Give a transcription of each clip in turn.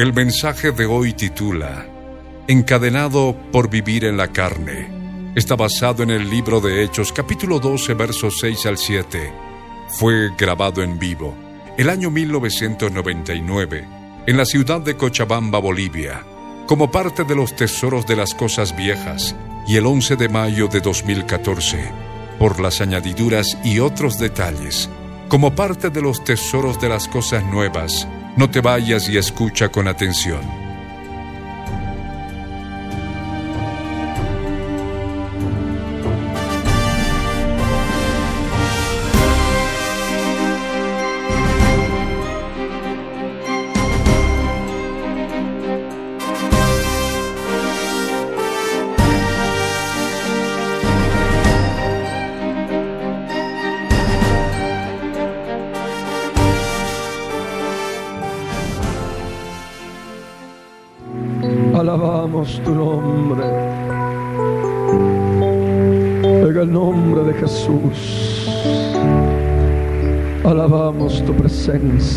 El mensaje de hoy titula Encadenado por vivir en la carne. Está basado en el libro de Hechos capítulo 12 versos 6 al 7. Fue grabado en vivo el año 1999 en la ciudad de Cochabamba, Bolivia, como parte de los tesoros de las cosas viejas y el 11 de mayo de 2014 por las añadiduras y otros detalles, como parte de los tesoros de las cosas nuevas no te vayas y escucha con atención.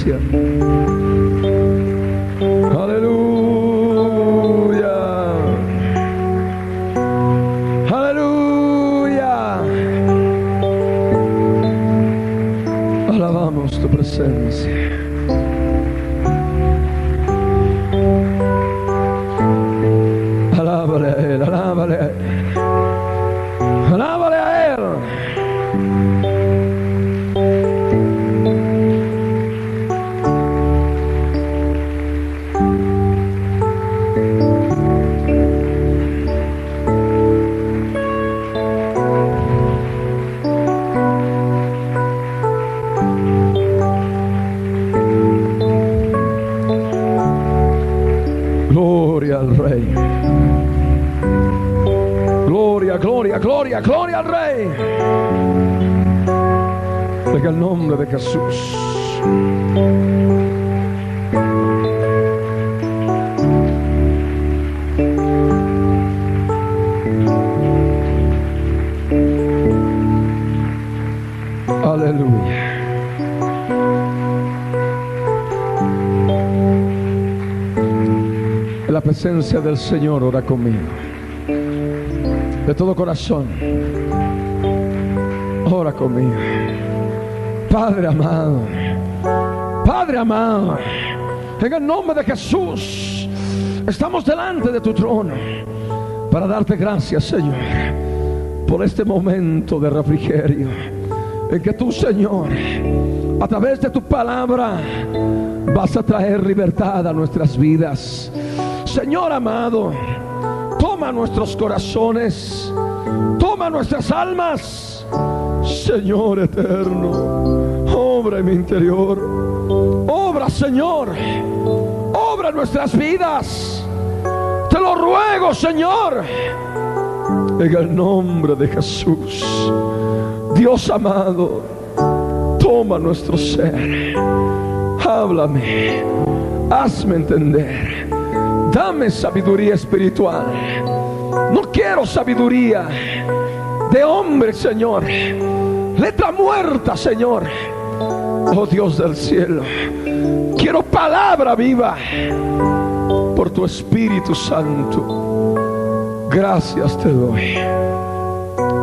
Aleluya. Aleluya. Alabamos tu presencia. De Jesús. La presencia del Señor, ora conmigo. De todo corazón. Ora conmigo. Padre amado. Padre amado. En el nombre de Jesús. Estamos delante de tu trono. Para darte gracias, Señor. Por este momento de refrigerio. En que tú, Señor, a través de tu palabra, vas a traer libertad a nuestras vidas. Señor amado, toma nuestros corazones, toma nuestras almas, Señor eterno, obra en mi interior, obra Señor, obra nuestras vidas, te lo ruego Señor, en el nombre de Jesús, Dios amado, toma nuestro ser, háblame, hazme entender. Dame sabiduría espiritual. No quiero sabiduría de hombre, Señor. Letra muerta, Señor. Oh Dios del cielo. Quiero palabra viva por tu Espíritu Santo. Gracias te doy.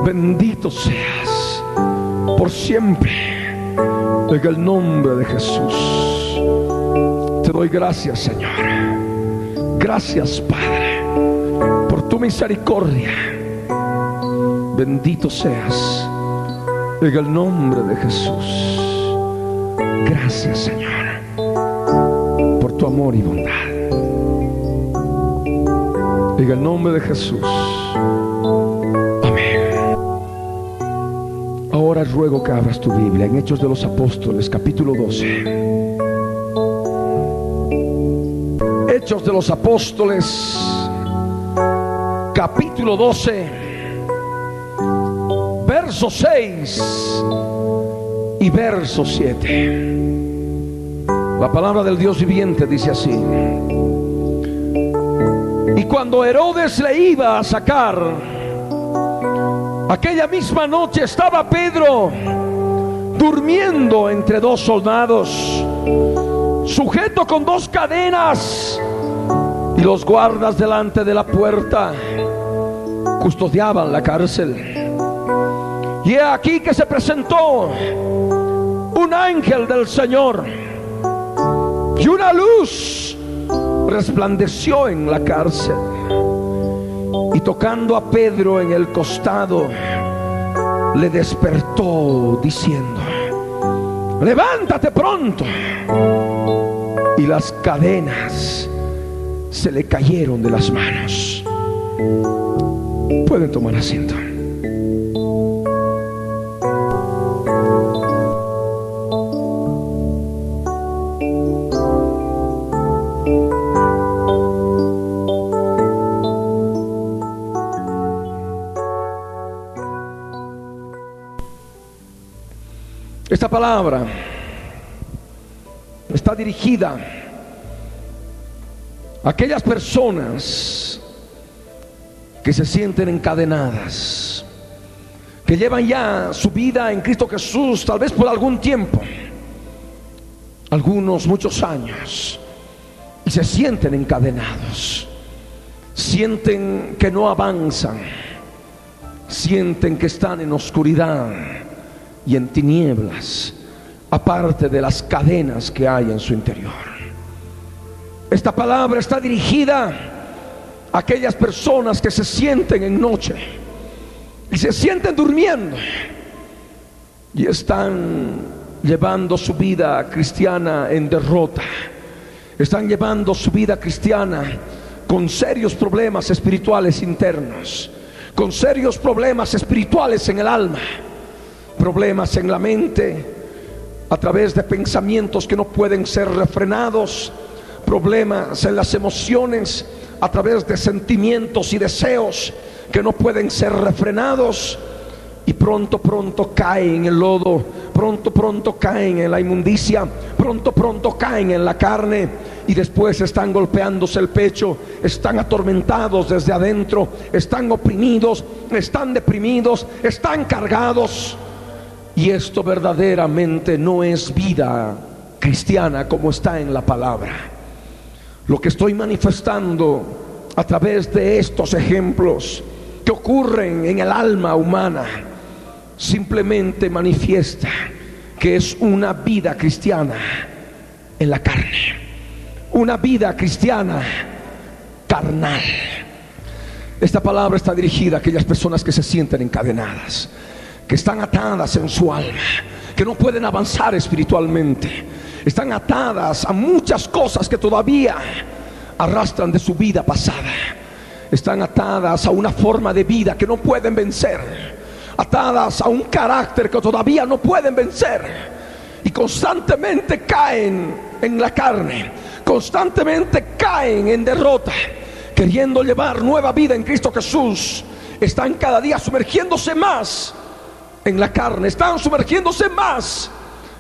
Bendito seas por siempre. En el nombre de Jesús. Te doy gracias, Señor. Gracias, Padre, por tu misericordia. Bendito seas en el nombre de Jesús. Gracias, Señor, por tu amor y bondad. En el nombre de Jesús. Amén. ahora ruego que abras tu Biblia en Hechos de los Apóstoles, capítulo 12. Hechos de los Apóstoles, capítulo 12, verso 6 y verso 7. La palabra del Dios viviente dice así. Y cuando Herodes le iba a sacar, Aquella misma noche estaba Pedro durmiendo entre dos soldados, sujeto con dos cadenas, y los guardas delante de la puerta custodiaban la cárcel. Y he aquí que se presentó un ángel del Señor y una luz resplandeció en la cárcel y tocando a Pedro en el costado, le despertó diciendo, levántate pronto. Y las cadenas se le cayeron de las manos. Pueden tomar asiento. Esta palabra. Está dirigida a aquellas personas que se sienten encadenadas, que llevan ya su vida en Cristo Jesús, tal vez por algún tiempo, algunos muchos años, y se sienten encadenados, sienten que no avanzan, sienten que están en oscuridad y en tinieblas, aparte de las cadenas que hay en su interior. Esta palabra está dirigida a aquellas personas que se sienten en noche y se sienten durmiendo y están llevando su vida cristiana en derrota. Están llevando su vida cristiana con serios problemas espirituales internos, con serios problemas espirituales en el alma problemas en la mente, a través de pensamientos que no pueden ser refrenados, problemas en las emociones, a través de sentimientos y deseos que no pueden ser refrenados y pronto, pronto caen en el lodo, pronto, pronto caen en la inmundicia, pronto, pronto caen en la carne y después están golpeándose el pecho, están atormentados desde adentro, están oprimidos, están deprimidos, están cargados. Y esto verdaderamente no es vida cristiana como está en la palabra. Lo que estoy manifestando a través de estos ejemplos que ocurren en el alma humana simplemente manifiesta que es una vida cristiana en la carne. Una vida cristiana carnal. Esta palabra está dirigida a aquellas personas que se sienten encadenadas que están atadas en su alma, que no pueden avanzar espiritualmente. Están atadas a muchas cosas que todavía arrastran de su vida pasada. Están atadas a una forma de vida que no pueden vencer. Atadas a un carácter que todavía no pueden vencer. Y constantemente caen en la carne. Constantemente caen en derrota. Queriendo llevar nueva vida en Cristo Jesús. Están cada día sumergiéndose más en la carne, están sumergiéndose más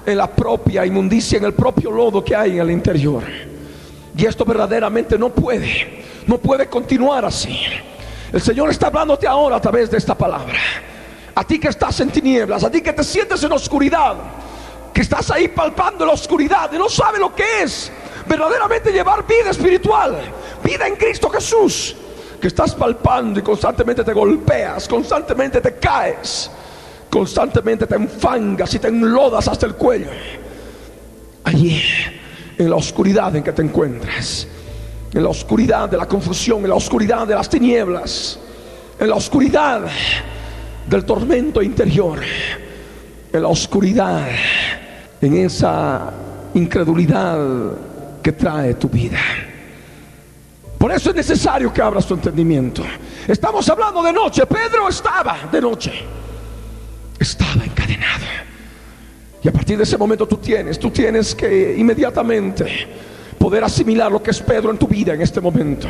en la propia inmundicia, en el propio lodo que hay en el interior. Y esto verdaderamente no puede, no puede continuar así. El Señor está hablándote ahora a través de esta palabra. A ti que estás en tinieblas, a ti que te sientes en oscuridad, que estás ahí palpando la oscuridad y no sabes lo que es verdaderamente llevar vida espiritual, vida en Cristo Jesús, que estás palpando y constantemente te golpeas, constantemente te caes constantemente te enfangas y te enlodas hasta el cuello. Allí, en la oscuridad en que te encuentras, en la oscuridad de la confusión, en la oscuridad de las tinieblas, en la oscuridad del tormento interior, en la oscuridad, en esa incredulidad que trae tu vida. Por eso es necesario que abras tu entendimiento. Estamos hablando de noche. Pedro estaba de noche estaba encadenado. Y a partir de ese momento tú tienes, tú tienes que inmediatamente poder asimilar lo que es Pedro en tu vida en este momento.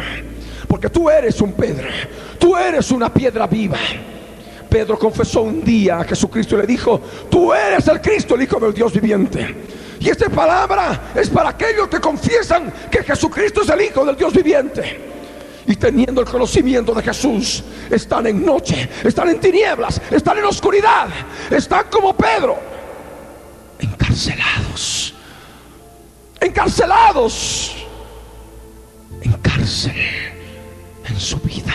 Porque tú eres un Pedro, tú eres una piedra viva. Pedro confesó un día a Jesucristo y le dijo, tú eres el Cristo, el Hijo del Dios viviente. Y esta palabra es para aquellos que confiesan que Jesucristo es el Hijo del Dios viviente. Y teniendo el conocimiento de Jesús, están en noche, están en tinieblas, están en oscuridad, están como Pedro, encarcelados, encarcelados, en cárcel en su vida,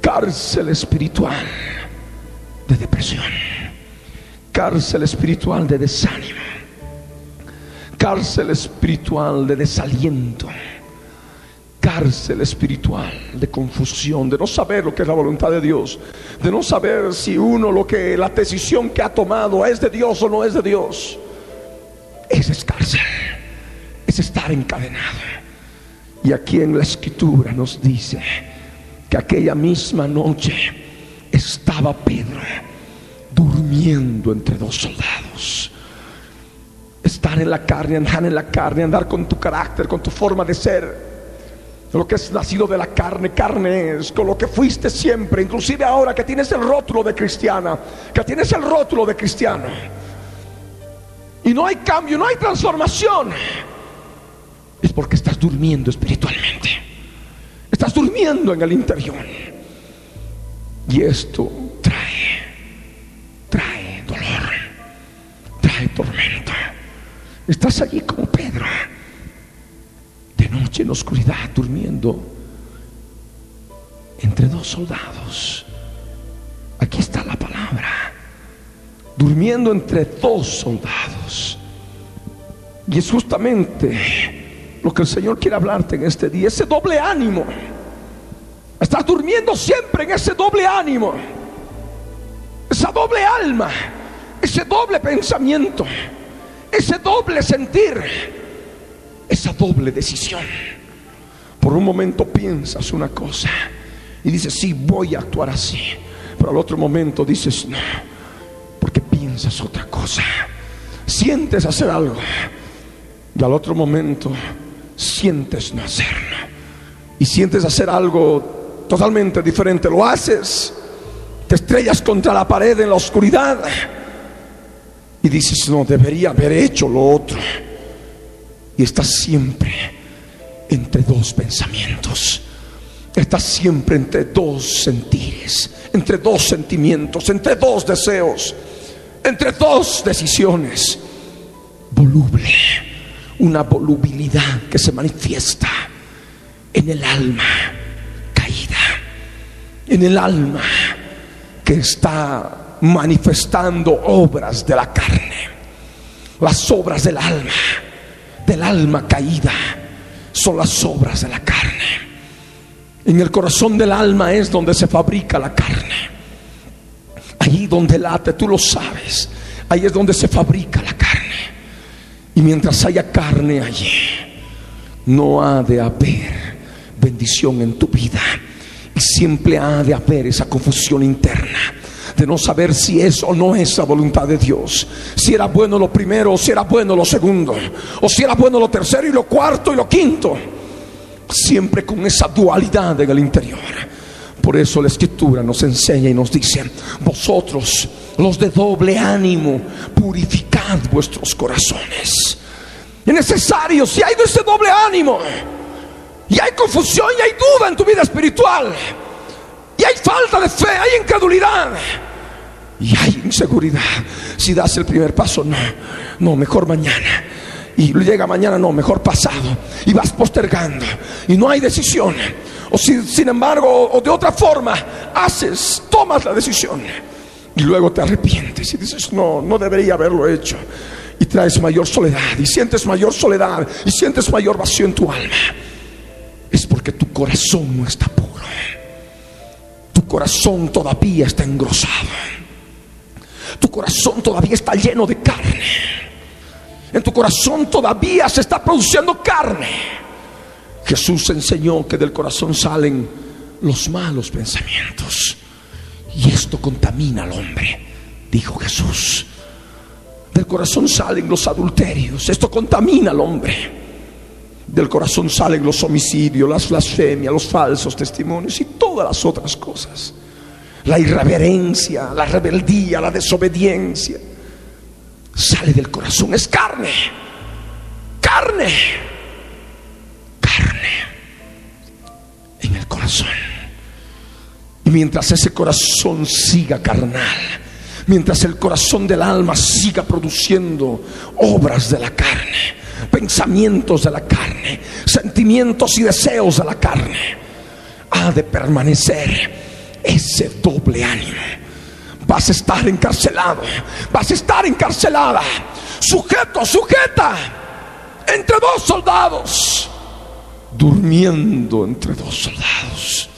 cárcel espiritual de depresión, cárcel espiritual de desánimo cárcel espiritual de desaliento, cárcel espiritual de confusión, de no saber lo que es la voluntad de Dios, de no saber si uno lo que la decisión que ha tomado es de Dios o no es de Dios. Es cárcel, es estar encadenado. Y aquí en la escritura nos dice que aquella misma noche estaba Pedro durmiendo entre dos soldados estar en la carne, andar en la carne, andar con tu carácter, con tu forma de ser. Lo que es nacido de la carne, carne es, con lo que fuiste siempre, inclusive ahora que tienes el rótulo de cristiana, que tienes el rótulo de cristiano. Y no hay cambio, no hay transformación. Es porque estás durmiendo espiritualmente. Estás durmiendo en el interior. Y esto trae, trae dolor, trae tormento. Estás allí como Pedro, noche en oscuridad, durmiendo entre dos soldados. Aquí está la palabra. Durmiendo entre dos soldados. Y es justamente lo que el Señor quiere hablarte en este día, ese doble ánimo. Estás durmiendo siempre en ese doble ánimo, esa doble alma, ese doble pensamiento ese doble sentir, esa doble decisión. Por un momento piensas una cosa y dices, sí, voy a actuar así. Pero al otro momento dices, no, porque piensas otra cosa. Sientes hacer algo y al otro momento sientes no hacerlo. Y sientes hacer algo totalmente diferente. Lo haces, te estrellas contra la pared en la oscuridad y dices, no, debería haber hecho lo otro. Y estás siempre entre dos pensamientos. Estás siempre entre dos sentires, entre dos sentimientos, entre dos deseos, entre dos decisiones. Voluble, una volubilidad que se manifiesta en el alma caída, en el alma que está manifestando obras de la carne. Las obras del alma, del alma caída, son las obras de la carne. En el corazón del alma es donde se fabrica la carne. Allí donde late, tú lo sabes. Ahí es donde se fabrica la carne. Y mientras haya carne allí, no ha de haber bendición en tu vida. Y siempre ha de haber esa confusión interna de no saber si es o no es la voluntad de Dios. Si era bueno lo primero o si era bueno lo segundo. O si era bueno lo tercero y lo cuarto y lo quinto. Siempre con esa dualidad en el interior. Por eso la escritura nos enseña y nos dice, vosotros los de doble ánimo, purificad vuestros corazones. Es necesario, si hay ese doble ánimo, y hay confusión y hay duda en tu vida espiritual, y hay falta de fe, hay incredulidad. Y hay inseguridad. Si das el primer paso, no, no, mejor mañana. Y llega mañana, no, mejor pasado. Y vas postergando. Y no hay decisión. O si, sin embargo, o de otra forma, haces, tomas la decisión. Y luego te arrepientes y dices, no, no debería haberlo hecho. Y traes mayor soledad. Y sientes mayor soledad. Y sientes mayor vacío en tu alma. Es porque tu corazón no está puro tu corazón todavía está engrosado. Tu corazón todavía está lleno de carne. En tu corazón todavía se está produciendo carne. Jesús enseñó que del corazón salen los malos pensamientos. Y esto contamina al hombre dijo Jesús. Del corazón salen los adulterios. Esto contamina al hombre. Del corazón salen los homicidios, las blasfemias, los falsos testimonios y todas las otras cosas. La irreverencia, la rebeldía, la desobediencia. Sale del corazón, es carne. Carne. Carne. En el corazón. Y mientras ese corazón siga carnal, mientras el corazón del alma siga produciendo obras de la carne, pensamientos de la carne, sentimientos y deseos de la carne, ha de permanecer ese doble ánimo. Vas a estar encarcelado, vas a estar encarcelada, sujeto, sujeta, entre dos soldados, durmiendo entre dos soldados,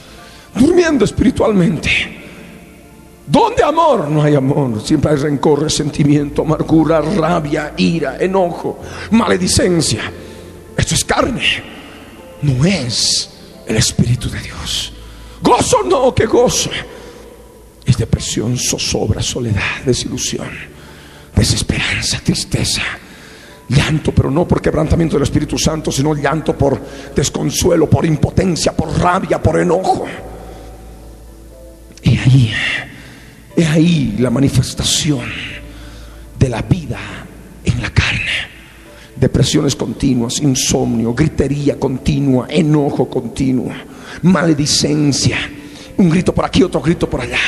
durmiendo espiritualmente. Donde amor no hay amor, siempre hay rencor, resentimiento, amargura, rabia, ira, enojo, maledicencia. Esto es carne, no es el Espíritu de Dios. Gozo no, que gozo. Es depresión, zozobra, soledad, desilusión, desesperanza, tristeza, llanto, pero no por quebrantamiento del Espíritu Santo, sino llanto por desconsuelo, por impotencia, por rabia, por enojo. Y ahí es ahí la manifestación de la vida en la carne. Depresiones continuas, insomnio, gritería continua, enojo continuo, maledicencia, un grito por aquí, otro grito por allá.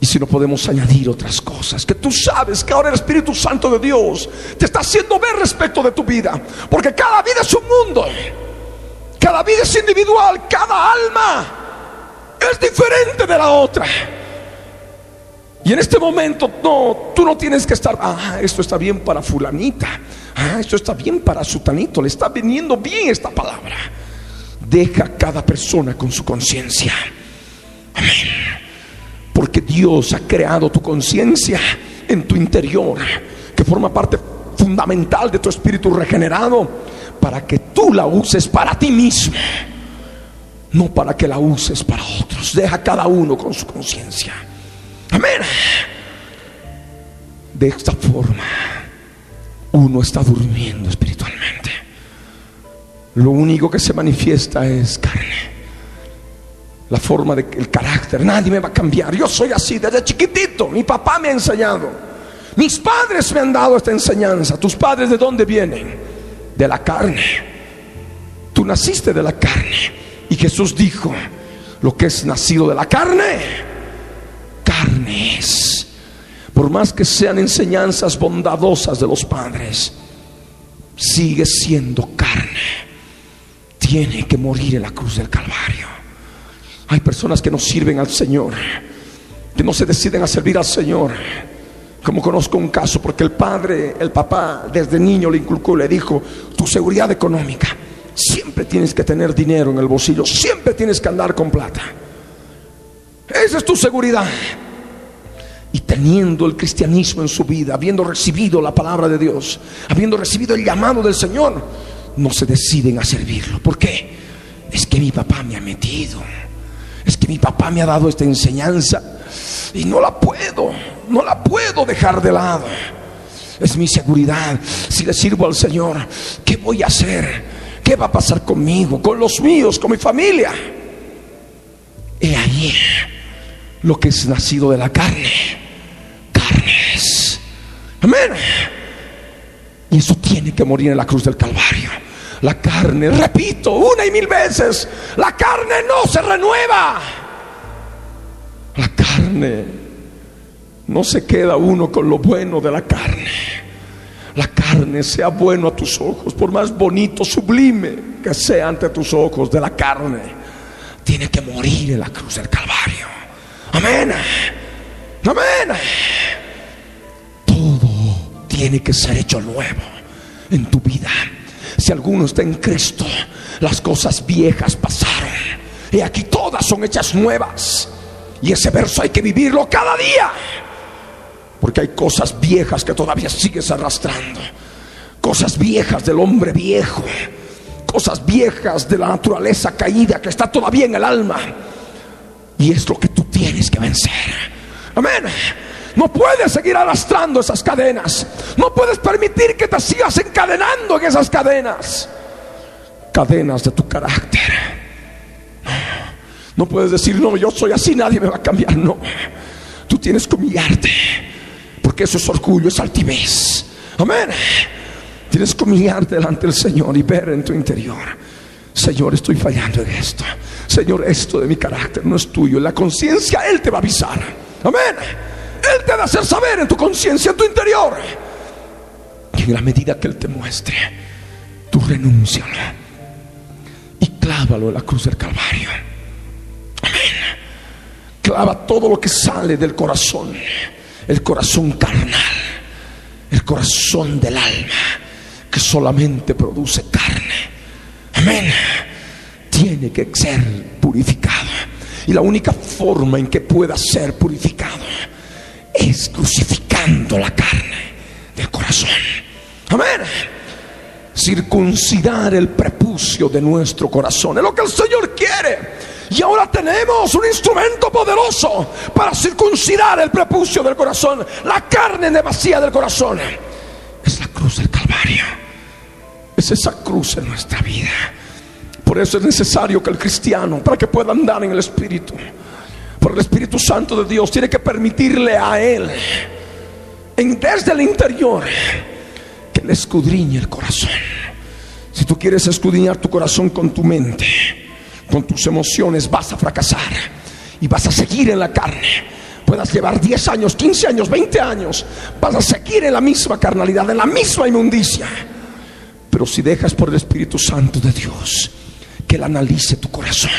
Y si no podemos añadir otras cosas, que tú sabes que ahora el Espíritu Santo de Dios te está haciendo ver respecto de tu vida, porque cada vida es un mundo, cada vida es individual, cada alma es diferente de la otra. Y en este momento, no, tú no tienes que estar, ah, esto está bien para fulanita, ah, esto está bien para sutanito, le está viniendo bien esta palabra. Deja cada persona con su conciencia. Amén. Porque Dios ha creado tu conciencia en tu interior, que forma parte fundamental de tu espíritu regenerado, para que tú la uses para ti mismo, no para que la uses para otros. Deja cada uno con su conciencia. Amén. De esta forma, uno está durmiendo espiritualmente. Lo único que se manifiesta es carne. La forma del carácter. Nadie me va a cambiar. Yo soy así desde chiquitito. Mi papá me ha enseñado. Mis padres me han dado esta enseñanza. ¿Tus padres de dónde vienen? De la carne. Tú naciste de la carne. Y Jesús dijo, lo que es nacido de la carne carnes. Por más que sean enseñanzas bondadosas de los padres, sigue siendo carne. Tiene que morir en la cruz del Calvario. Hay personas que no sirven al Señor, que no se deciden a servir al Señor. Como conozco un caso, porque el padre, el papá, desde niño le inculcó, le dijo, tu seguridad económica, siempre tienes que tener dinero en el bolsillo, siempre tienes que andar con plata. Esa es tu seguridad. Y teniendo el cristianismo en su vida, habiendo recibido la palabra de Dios, habiendo recibido el llamado del Señor, no se deciden a servirlo. ¿Por qué? Es que mi papá me ha metido. Es que mi papá me ha dado esta enseñanza y no la puedo, no la puedo dejar de lado. Es mi seguridad. Si le sirvo al Señor, ¿qué voy a hacer? ¿Qué va a pasar conmigo, con los míos, con mi familia? He ahí lo que es nacido de la carne. Carnes. Amén. Y eso tiene que morir en la cruz del Calvario. La carne, repito, una y mil veces, la carne no se renueva. La carne no se queda uno con lo bueno de la carne. La carne sea bueno a tus ojos, por más bonito, sublime que sea ante tus ojos de la carne, tiene que morir en la cruz del Calvario. Amén. Amén. Todo tiene que ser hecho nuevo en tu vida. Si alguno está en Cristo, las cosas viejas pasaron. Y aquí todas son hechas nuevas. Y ese verso hay que vivirlo cada día. Porque hay cosas viejas que todavía sigues arrastrando. Cosas viejas del hombre viejo. Cosas viejas de la naturaleza caída que está todavía en el alma. Y es lo que tienes que vencer. Amén. No puedes seguir arrastrando esas cadenas. No puedes permitir que te sigas encadenando en esas cadenas. Cadenas de tu carácter. No puedes decir, no, yo soy así, nadie me va a cambiar. No. Tú tienes que humillarte. Porque eso es orgullo, es altivez. Amén. Tienes que humillarte delante del Señor y ver en tu interior. Señor, estoy fallando en esto. Señor, esto de mi carácter no es tuyo. La conciencia Él te va a avisar. Amén. Él te va a hacer saber en tu conciencia, en tu interior. Y en la medida que Él te muestre, tú renúncialo. Y clávalo en la cruz del Calvario. Amén. Clava todo lo que sale del corazón. El corazón carnal. El corazón del alma. Que solamente produce carne. Amén. Tiene que ser purificado. Y la única forma en que pueda ser purificado es crucificando la carne del corazón. Amén. Circuncidar el prepucio de nuestro corazón. Es lo que el Señor quiere. Y ahora tenemos un instrumento poderoso para circuncidar el prepucio del corazón. La carne vacía del corazón. Es la cruz del Calvario. Es esa cruz en nuestra vida. Por eso es necesario que el cristiano, para que pueda andar en el Espíritu, por el Espíritu Santo de Dios, tiene que permitirle a Él, desde el interior, que le escudriñe el corazón. Si tú quieres escudriñar tu corazón con tu mente, con tus emociones, vas a fracasar y vas a seguir en la carne. Puedas llevar 10 años, 15 años, 20 años, vas a seguir en la misma carnalidad, en la misma inmundicia. Pero si dejas por el Espíritu Santo de Dios, que Él analice tu corazón,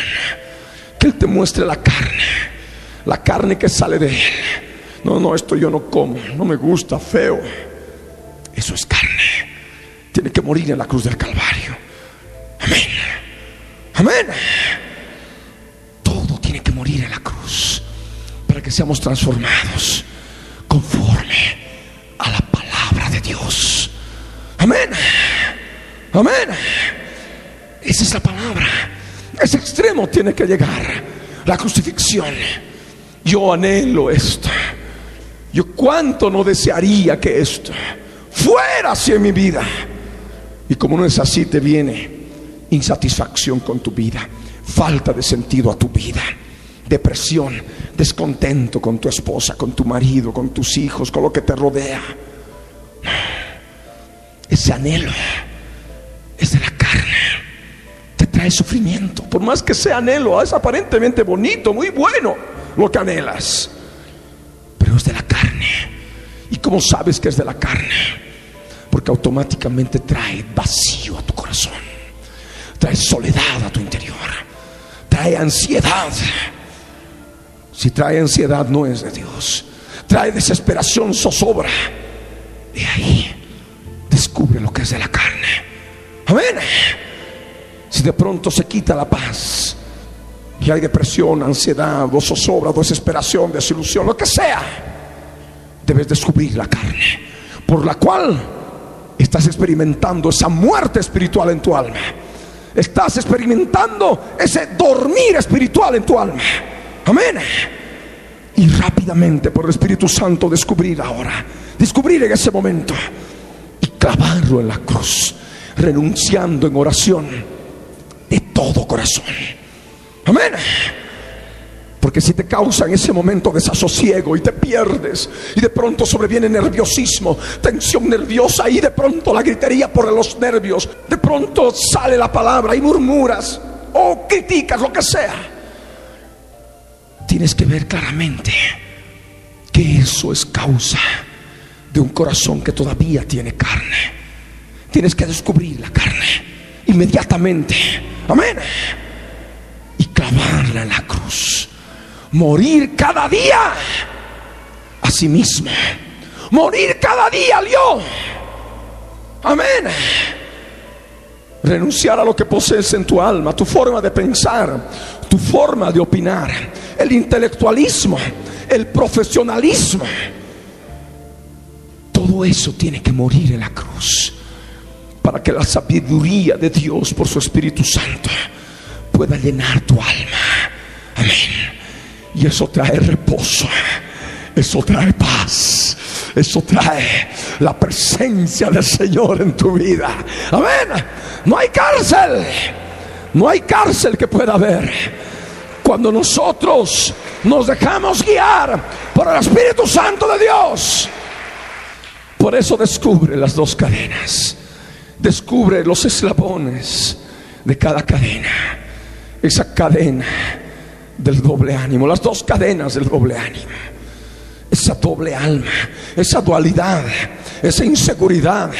que Él te muestre la carne, la carne que sale de Él. No, no, esto yo no como, no me gusta, feo. Eso es carne. Tiene que morir en la cruz del Calvario. Amén. Amén. Todo tiene que morir en la cruz para que seamos transformados conforme a la palabra de Dios. Amén. Amén. Esa es la palabra. Ese extremo tiene que llegar. La crucifixión. Yo anhelo esto. Yo cuánto no desearía que esto fuera hacia mi vida. Y como no es así, te viene insatisfacción con tu vida, falta de sentido a tu vida, depresión, descontento con tu esposa, con tu marido, con tus hijos, con lo que te rodea. Ese anhelo es de la trae sufrimiento. Por más que sea anhelo, es aparentemente bonito, muy bueno lo que anhelas. Pero es de la carne. ¿Y cómo sabes que es de la carne? Porque automáticamente trae vacío a tu corazón. Trae soledad a tu interior. Trae ansiedad. Si trae ansiedad no es de Dios. Trae desesperación, zozobra. De ahí descubre lo que es de la carne. Amén. Si de pronto se quita la paz y hay depresión, ansiedad, o zozobra, desesperación, desilusión, lo que sea, debes descubrir la carne por la cual estás experimentando esa muerte espiritual en tu alma. Estás experimentando ese dormir espiritual en tu alma. Amén. Y rápidamente por el Espíritu Santo descubrir ahora, descubrir en ese momento y clavarlo en la cruz renunciando en oración todo corazón. Amén. Porque si te causa en ese momento desasosiego y te pierdes y de pronto sobreviene nerviosismo, tensión nerviosa y de pronto la gritería por los nervios, de pronto sale la palabra y murmuras o criticas lo que sea, tienes que ver claramente que eso es causa de un corazón que todavía tiene carne tienes que descubrir la carne inmediatamente. Amén. Y clavarla en la cruz. Morir cada día a sí mismo. Morir cada día al yo. Amén. Renunciar a lo que posees en tu alma, tu forma de pensar, tu forma de opinar, el intelectualismo, el profesionalismo. Todo eso tiene que morir en la cruz para que la sabiduría de Dios por su Espíritu Santo pueda llenar tu alma. Amén. Y eso trae reposo Eso trae paz. Eso trae la presencia del Señor en tu vida. Amén. No hay cárcel. No hay cárcel que pueda haber. Cuando nosotros nos dejamos guiar por el Espíritu Santo de Dios. Por eso descubre las dos cadenas. Descubre los eslabones de cada cadena. Esa cadena del doble ánimo. Las dos cadenas del doble ánimo. Esa doble alma. Esa dualidad. Esa inseguridad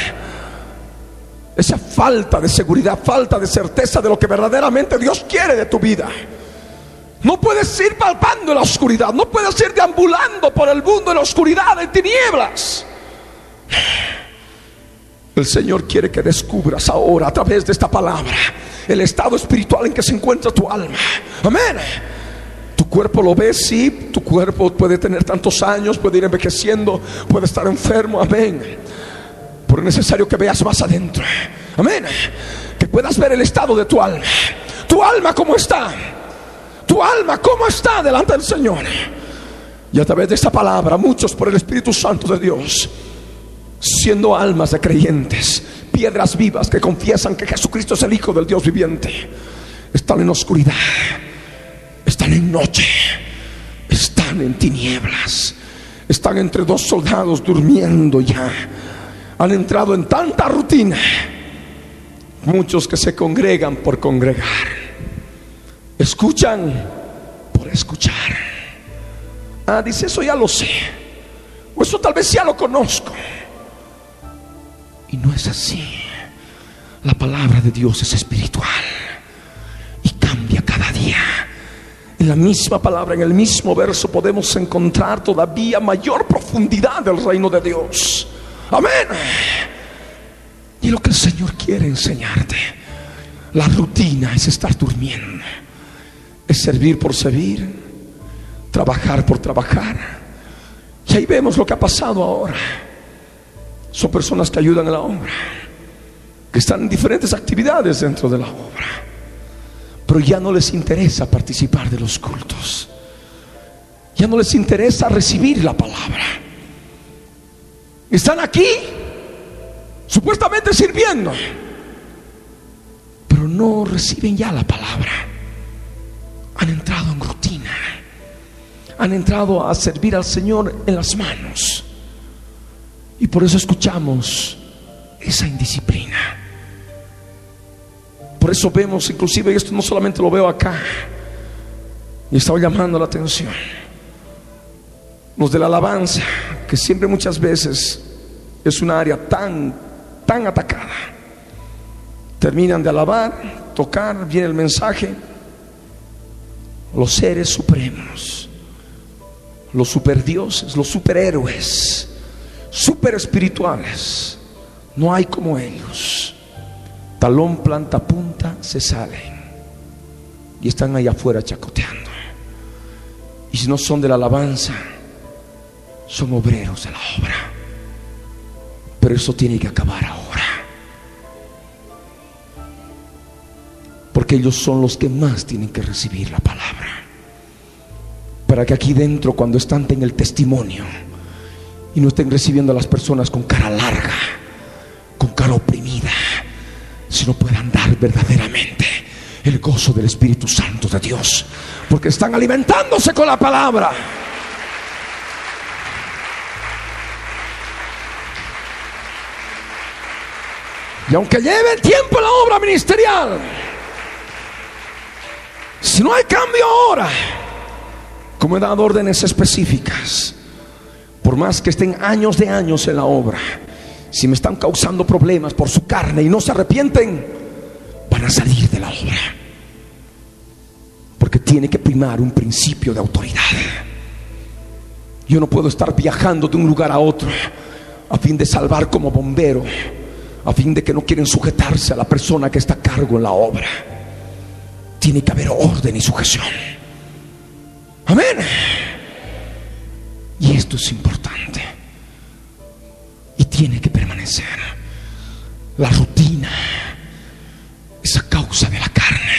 esa falta de seguridad, falta de certeza de lo que verdaderamente Dios quiere de tu vida. No puedes ir palpando en la oscuridad, no puedes ir deambulando por el mundo en la oscuridad, en tinieblas. El Señor quiere que descubras ahora a través de esta palabra el estado espiritual en que se encuentra tu alma. Amén. Tu cuerpo lo ves, sí, tu cuerpo puede tener tantos años, puede ir envejeciendo, puede estar enfermo, amén. Pero es necesario que veas más adentro. Amén. Que puedas ver el estado de tu alma. Tu alma cómo está. Tu alma cómo está delante del Señor. Y a través de esta palabra, muchos por el Espíritu Santo de Dios, siendo almas de creyentes, piedras vivas que confiesan que Jesucristo es el Hijo del Dios viviente, están en oscuridad, están en noche, están en tinieblas, están entre dos soldados durmiendo ya han entrado en tanta rutina. Muchos que se congregan por congregar. Escuchan por escuchar. Ah, dice, eso ya lo sé. O eso tal vez ya lo conozco. Y no es así. La palabra de Dios es espiritual. Y cambia cada día. En la misma palabra, en el mismo verso, podemos encontrar todavía mayor profundidad del reino de Dios. Amén. Y lo que el Señor quiere enseñarte, la rutina es estar durmiendo, es servir por servir, trabajar por trabajar. Y ahí vemos lo que ha pasado ahora. Son personas que ayudan en la obra, que están en diferentes actividades dentro de la obra, pero ya no les interesa participar de los cultos. Ya no les interesa recibir la palabra. Están aquí, supuestamente sirviendo, pero no reciben ya la palabra. Han entrado en rutina, han entrado a servir al Señor en las manos. Y por eso escuchamos esa indisciplina. Por eso vemos, inclusive esto no solamente lo veo acá, y estaba llamando la atención. Los de la alabanza, que siempre muchas veces es un área tan, tan atacada. Terminan de alabar, tocar, viene el mensaje. Los seres supremos, los superdioses, los superhéroes, super espirituales, no hay como ellos. Talón, planta, punta, se salen y están allá afuera chacoteando. Y si no son de la alabanza, son obreros de la obra. Pero eso tiene que acabar ahora. Porque ellos son los que más tienen que recibir la palabra. Para que aquí dentro, cuando están en el testimonio y no estén recibiendo a las personas con cara larga, con cara oprimida, sino puedan dar verdaderamente el gozo del Espíritu Santo de Dios. Porque están alimentándose con la palabra. Y aunque lleve el tiempo la obra ministerial, si no hay cambio ahora, como he dado órdenes específicas, por más que estén años de años en la obra, si me están causando problemas por su carne y no se arrepienten, van a salir de la obra. Porque tiene que primar un principio de autoridad. Yo no puedo estar viajando de un lugar a otro a fin de salvar como bombero a fin de que no quieren sujetarse a la persona que está a cargo en la obra. Tiene que haber orden y sujeción. Amén. Y esto es importante. Y tiene que permanecer. La rutina, esa causa de la carne.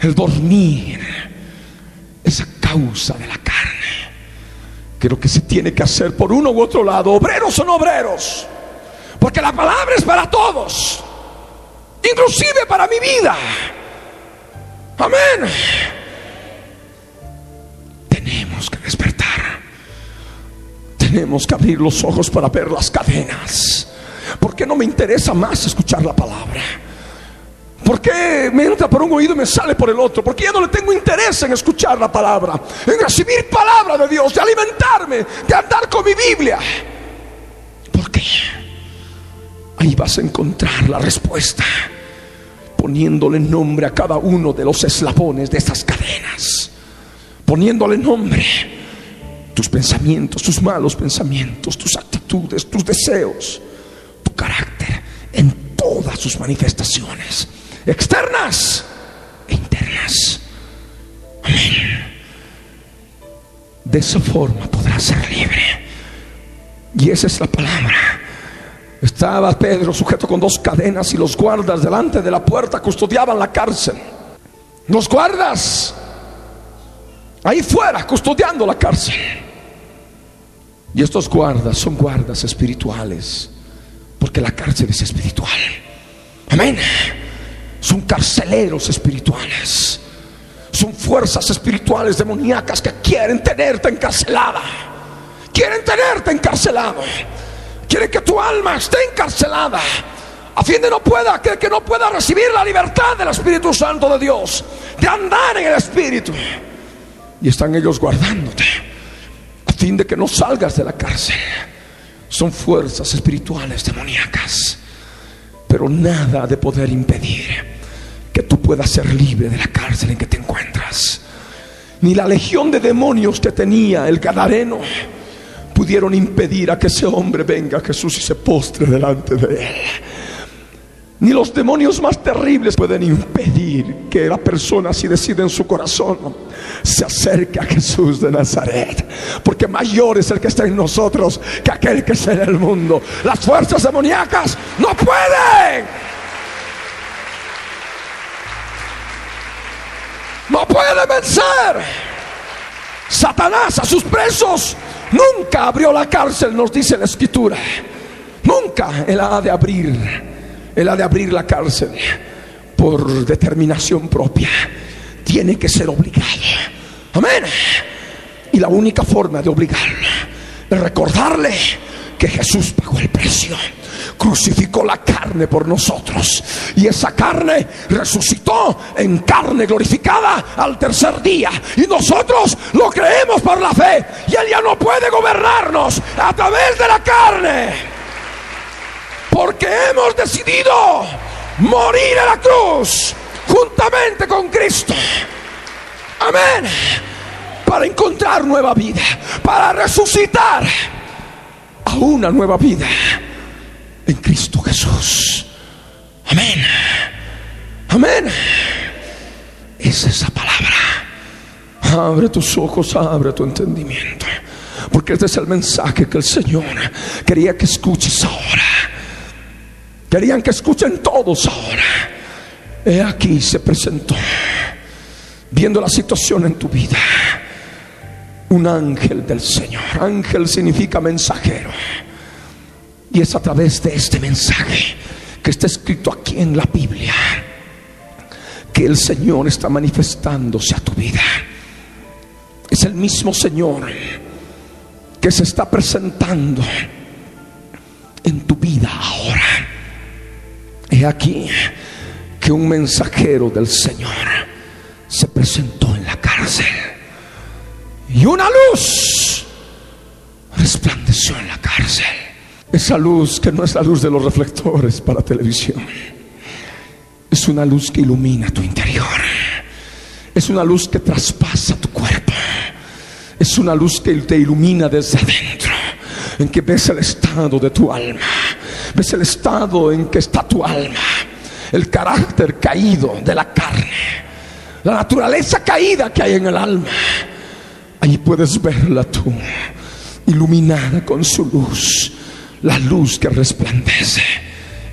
El dormir, esa causa de la carne. lo que se tiene que hacer por uno u otro lado, obreros son obreros, porque la palabra es para todos, inclusive para mi vida. Amén. Tenemos que. Tenemos que abrir los ojos para ver las cadenas. Porque no me interesa más escuchar la palabra. ¿Por qué me entra por un oído y me sale por el otro? Porque ya no le tengo interés en escuchar la palabra, en recibir palabra de Dios, de alimentarme, de andar con mi Biblia. ¿Por qué? Ahí vas a encontrar la respuesta, poniéndole nombre a cada uno de los eslabones de esas cadenas, poniéndole nombre tus pensamientos, tus malos pensamientos, tus actitudes, tus deseos, tu carácter, en todas sus manifestaciones externas e internas. Amén. De esa forma podrás ser libre. Y esa es la palabra. Estaba Pedro sujeto con dos cadenas y los guardas delante de la puerta custodiaban la cárcel. Los guardas ahí fuera custodiando la cárcel. Y estos guardas son guardas espirituales, porque la cárcel es espiritual. Amén son carceleros espirituales. Son fuerzas espirituales demoníacas que quieren tenerte encarcelada. Quieren tenerte encarcelado. Quieren que tu alma esté encarcelada. A fin de no pueda, que, que no pueda recibir la libertad del Espíritu Santo de Dios. De andar en el Espíritu. Y están ellos guardándote. Fin de que no salgas de la cárcel. Son fuerzas espirituales demoníacas. Pero nada de poder impedir que tú puedas ser libre de la cárcel en que te encuentras. Ni la legión de demonios que tenía el Gadareno pudieron impedir a que ese hombre venga a Jesús y se postre delante de él. Ni los demonios más terribles pueden impedir que la persona si decide en su corazón se acerque a Jesús de Nazaret. Porque mayor es el que está en nosotros que aquel que está en el mundo. Las fuerzas demoníacas no pueden. no puede vencer. Satanás a sus presos nunca abrió la cárcel, nos dice la escritura. Nunca él ha de abrir, él ha de abrir la cárcel por determinación propia. Tiene que ser obligado. Amén. Y la única forma de obligarlo es recordarle que Jesús pagó el precio crucificó la carne por nosotros. Y esa carne resucitó en carne glorificada al tercer día. Y nosotros lo creemos por la fe. Y Él ya no puede gobernarnos a través de la carne. Porque hemos decidido morir en la cruz juntamente con Cristo. Amén. Para encontrar nueva vida. Para resucitar a una nueva vida en Cristo Jesús. Amén. Amén. Es esa palabra. Abre tus ojos, abre tu entendimiento. Porque este es el mensaje que el Señor quería que escuches ahora. Querían que escuchen todos ahora. He aquí se presentó, viendo la situación en tu vida, un ángel del Señor. Ángel significa mensajero y es a través de este mensaje que está escrito aquí en la Biblia que el Señor está manifestándose a tu vida. Es el mismo Señor que se está presentando en tu vida ahora. He aquí que un mensajero del Señor se presentó en la cárcel y una luz resplandeció en la cárcel. Esa luz que no es la luz de los reflectores para televisión. Es una luz que ilumina tu interior. Es una luz que traspasa tu cuerpo. Es una luz que te ilumina desde adentro. En que ves el estado de tu alma. Ves el estado en que está tu alma. El carácter caído de la carne. La naturaleza caída que hay en el alma. Ahí puedes verla tú. Iluminada con su luz la luz que resplandece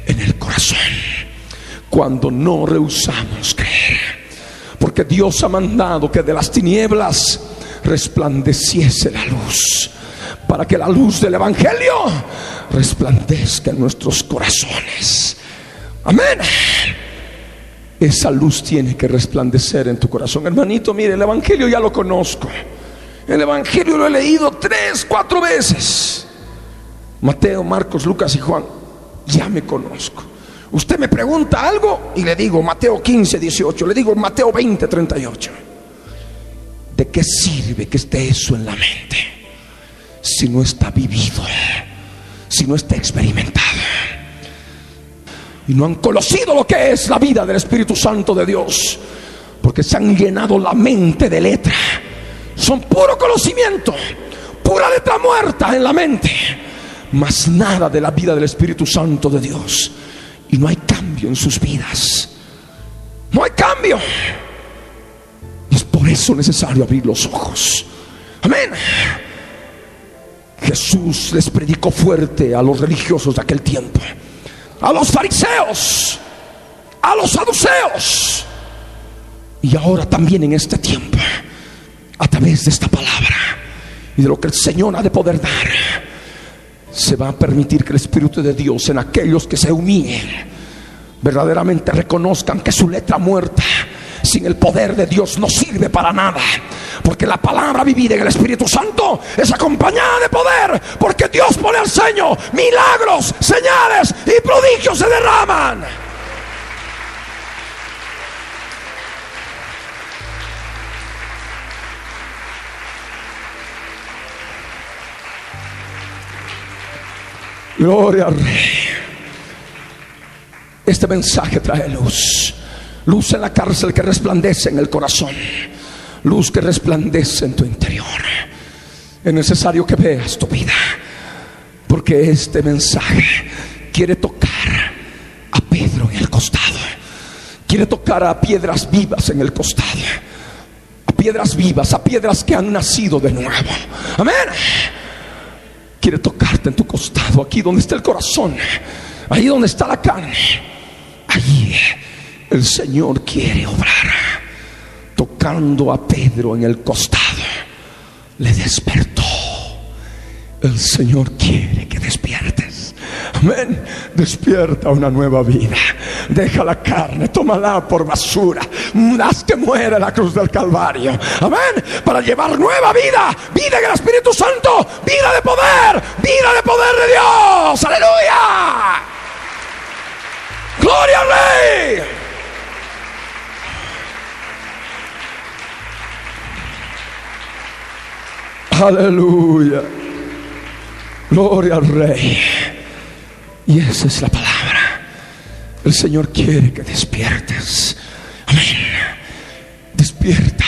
en el corazón cuando no rehusamos creer. Porque Dios ha mandado que de las tinieblas resplandeciese la luz. para que la luz del Evangelio resplandezca en nuestros corazones. Amén. Esa luz tiene que resplandecer en tu corazón. Hermanito, mire, el Evangelio ya lo conozco. El Evangelio lo he leído tres, cuatro veces. Mateo, Marcos, Lucas y Juan. Ya me conozco. Usted me pregunta algo y le digo Mateo 15, 18. Le digo Mateo 20, 38. ¿De qué sirve que esté eso en la mente si no está vivido? Si no está experimentado y no han conocido lo que es la vida del Espíritu Santo de Dios, porque se han llenado la mente de letra. Son puro conocimiento, pura letra muerta en la mente, más nada de la vida del Espíritu Santo de Dios. Y no hay cambio en sus vidas. No hay cambio. Es por eso necesario abrir los ojos. Amén. Jesús les predicó fuerte a los religiosos de aquel tiempo a los fariseos, a los saduceos. Y ahora también en este tiempo, a través de esta palabra y de lo que el Señor ha de poder dar, se va a permitir que el Espíritu de Dios en aquellos que se humillen, verdaderamente reconozcan que su letra muerta sin el poder de Dios no sirve para nada. Porque la palabra vivida en el Espíritu Santo es acompañada de poder. Porque Dios pone al Señor milagros, señales y prodigios se derraman. Gloria al Rey. Este mensaje trae luz. Luz en la cárcel que resplandece en el corazón. Luz que resplandece en tu interior. Es necesario que veas tu vida. Porque este mensaje quiere tocar a Pedro en el costado. Quiere tocar a piedras vivas en el costado. A piedras vivas, a piedras que han nacido de nuevo. Amén. Quiere tocarte en tu costado, aquí donde está el corazón. Ahí donde está la carne. Allí el Señor quiere obrar. Tocando a Pedro en el costado, le despertó. El Señor quiere que despiertes. Amén. Despierta una nueva vida. Deja la carne, tómala por basura. Haz que muera la cruz del Calvario. Amén. Para llevar nueva vida. Vida en el Espíritu Santo. Vida de poder. Vida de poder de Dios. Aleluya. Gloria al Rey. Aleluya. Gloria al Rey. Y esa es la palabra. El Señor quiere que despiertes. Amén. Despierta.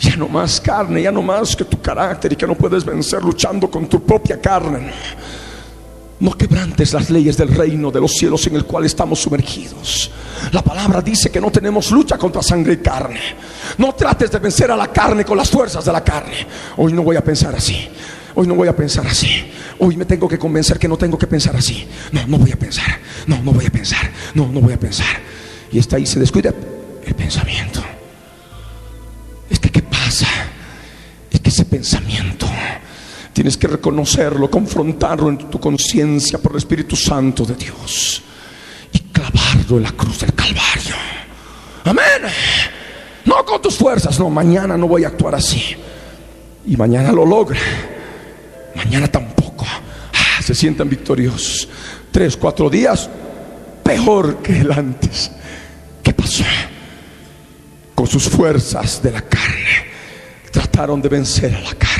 Ya no más carne, ya no más que tu carácter y que no puedes vencer luchando con tu propia carne. No quebrantes las leyes del reino de los cielos en el cual estamos sumergidos. La palabra dice que no tenemos lucha contra sangre y carne. No trates de vencer a la carne con las fuerzas de la carne. Hoy no voy a pensar así. Hoy no voy a pensar así. Hoy me tengo que convencer que no tengo que pensar así. No, no voy a pensar. No, no voy a pensar. No, no voy a pensar. Y está ahí, se descuida el pensamiento. Es que, ¿qué pasa? Es que ese pensamiento Tienes que reconocerlo, confrontarlo en tu conciencia por el Espíritu Santo de Dios y clavarlo en la cruz del Calvario. Amén. No con tus fuerzas, no, mañana no voy a actuar así. Y mañana lo logra. Mañana tampoco. Ah, se sientan victoriosos. Tres, cuatro días, peor que el antes. ¿Qué pasó? Con sus fuerzas de la carne, trataron de vencer a la carne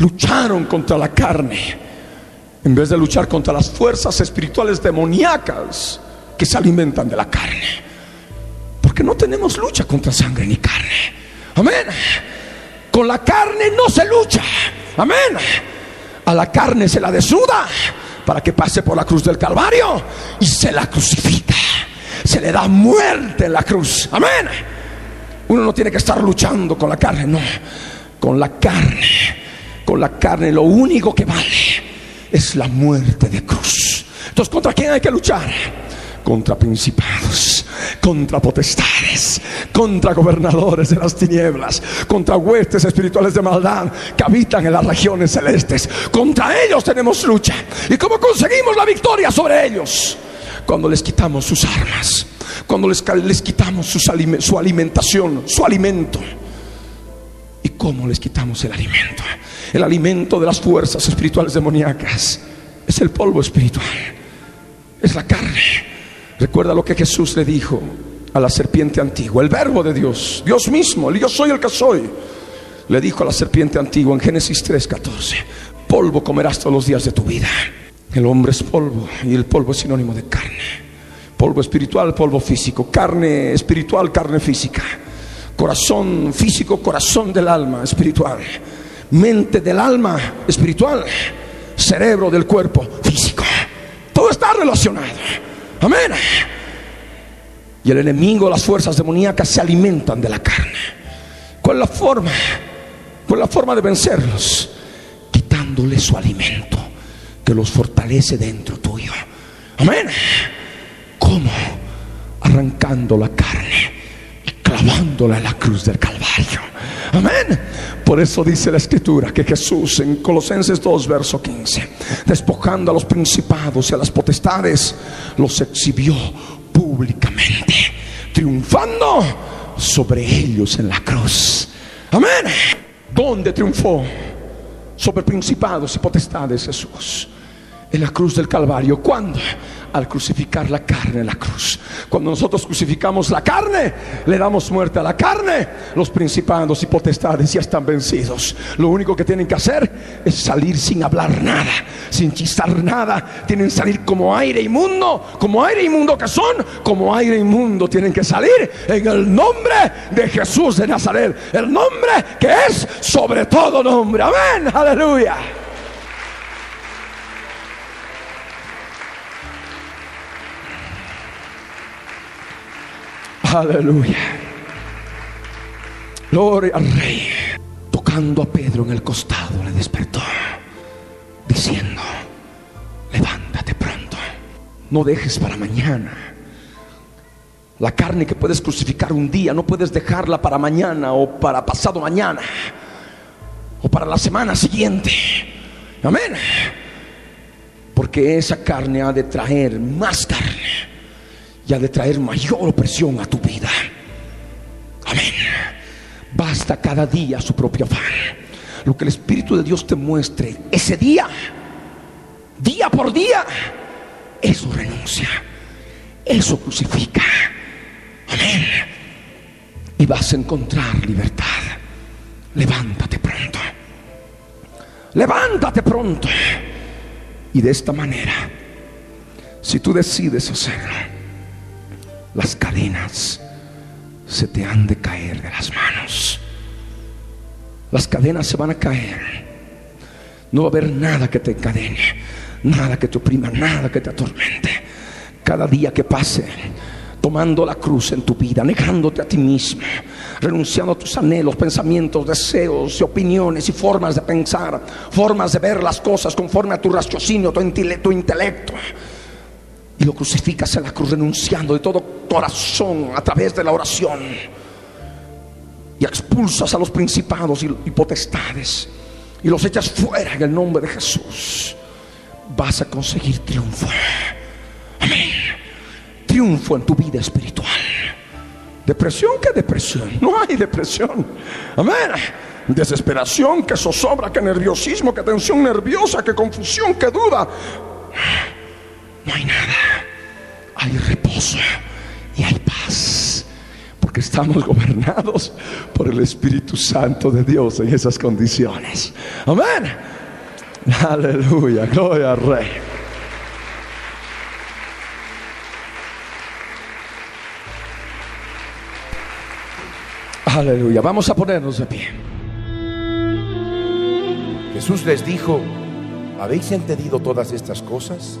lucharon contra la carne en vez de luchar contra las fuerzas espirituales demoníacas que se alimentan de la carne. Porque no tenemos lucha contra sangre ni carne. Amén. Con la carne no se lucha. Amén. A la carne se la desnuda para que pase por la cruz del Calvario y se la crucifica. Se le da muerte en la cruz. Amén. Uno no tiene que estar luchando con la carne, no. Con la carne la carne lo único que vale es la muerte de cruz. Entonces, ¿contra quién hay que luchar? Contra principados, contra potestades, contra gobernadores de las tinieblas, contra huestes espirituales de maldad que habitan en las regiones celestes. Contra ellos tenemos lucha. ¿Y cómo conseguimos la victoria sobre ellos? Cuando les quitamos sus armas, cuando les, les quitamos su alimentación, su alimento. ¿Y cómo les quitamos el alimento? El alimento de las fuerzas espirituales demoníacas es el polvo espiritual, es la carne. Recuerda lo que Jesús le dijo a la serpiente antigua, el verbo de Dios, Dios mismo, el yo soy el que soy. Le dijo a la serpiente antigua en Génesis 3:14, polvo comerás todos los días de tu vida. El hombre es polvo y el polvo es sinónimo de carne. Polvo espiritual, polvo físico, carne espiritual, carne física. Corazón físico, corazón del alma espiritual. Mente del alma espiritual. Cerebro del cuerpo físico. Todo está relacionado. Amén. Y el enemigo, las fuerzas demoníacas se alimentan de la carne. ¿Cuál es la forma? ¿Cuál es la forma de vencerlos? Quitándole su alimento que los fortalece dentro tuyo. Amén. ¿Cómo? Arrancando la carne clavándola en la cruz del Calvario. Amén. Por eso dice la escritura que Jesús en Colosenses 2, verso 15, despojando a los principados y a las potestades, los exhibió públicamente, triunfando sobre ellos en la cruz. Amén. ¿Dónde triunfó? Sobre principados y potestades Jesús. En la cruz del Calvario. ¿Cuándo? Al crucificar la carne en la cruz. Cuando nosotros crucificamos la carne, le damos muerte a la carne. Los principados y potestades ya están vencidos. Lo único que tienen que hacer es salir sin hablar nada, sin chistar nada. Tienen que salir como aire inmundo, como aire inmundo que son, como aire inmundo tienen que salir en el nombre de Jesús de Nazaret. El nombre que es sobre todo nombre. Amén. Aleluya. Aleluya. Gloria al Rey. Tocando a Pedro en el costado, le despertó, diciendo, levántate pronto, no dejes para mañana. La carne que puedes crucificar un día, no puedes dejarla para mañana o para pasado mañana o para la semana siguiente. Amén. Porque esa carne ha de traer más carne de traer mayor opresión a tu vida. Amén. Basta cada día su propio afán. Lo que el Espíritu de Dios te muestre ese día, día por día, eso renuncia, eso crucifica. Amén. Y vas a encontrar libertad. Levántate pronto. Levántate pronto. Y de esta manera, si tú decides hacerlo, las cadenas se te han de caer de las manos. Las cadenas se van a caer. No va a haber nada que te encadene, nada que te oprima, nada que te atormente. Cada día que pase, tomando la cruz en tu vida, negándote a ti mismo, renunciando a tus anhelos, pensamientos, deseos y opiniones y formas de pensar, formas de ver las cosas conforme a tu raciocinio, tu, intelecto y lo crucificas en la cruz renunciando de todo corazón a través de la oración y expulsas a los principados y, potestades y los echas fuera en el nombre de Jesús, vas a conseguir triunfo. Amén. Triunfo en tu vida espiritual. Depresión, ¿qué depresión? No hay depresión. Amén. Desesperación, que zozobra, que nerviosismo, que tensión nerviosa, que confusión, que duda no hay nada. Hay reposo y hay paz. Porque estamos gobernados por el Espíritu Santo de Dios en esas condiciones. Amén. Aleluya. Gloria al Rey. Aleluya. Vamos a ponernos de pie. Jesús les dijo, ¿habéis entendido todas estas cosas?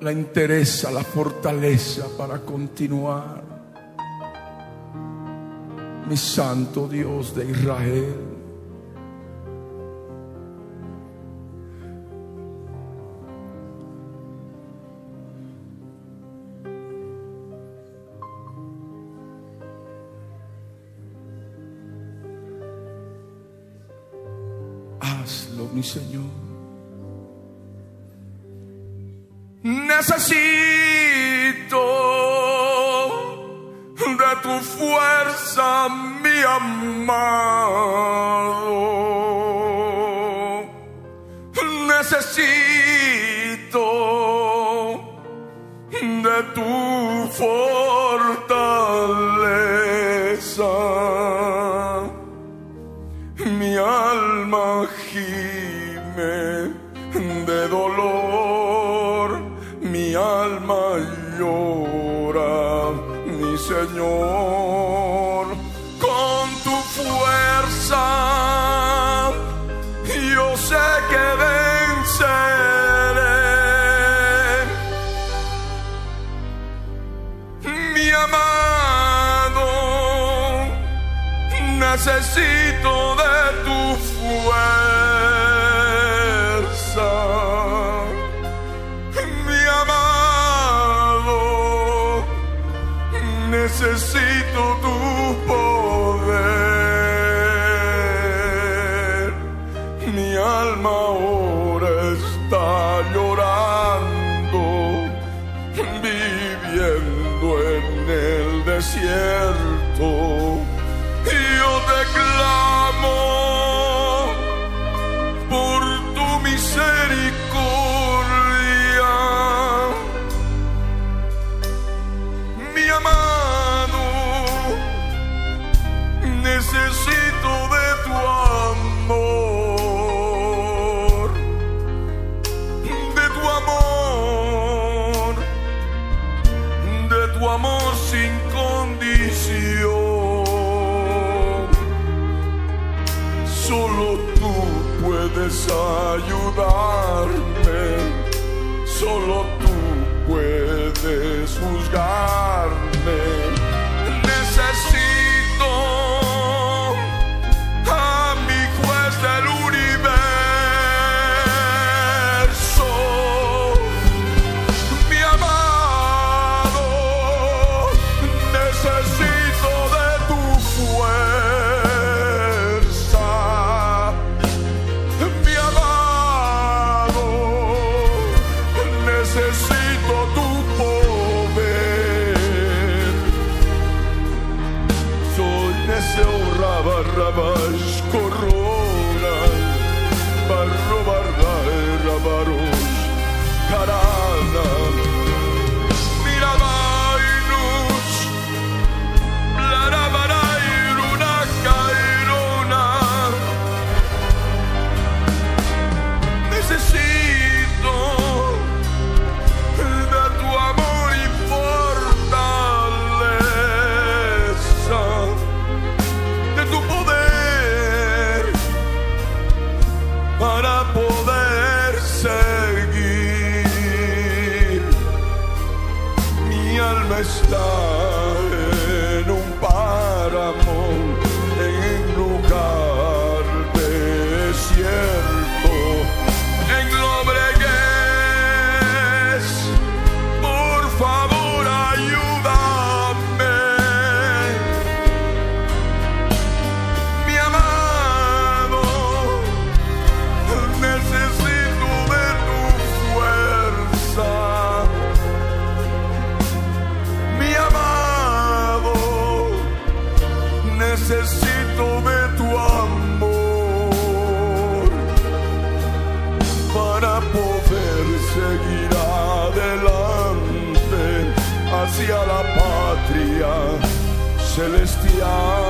la interesa, la fortaleza para continuar. Mi santo Dios de Israel. necesito de tu fuerza, mi amado. Necesito de tu fuerza. Señor, con tu fuerza, yo sé que venceré. Mi amado, necesito celestial.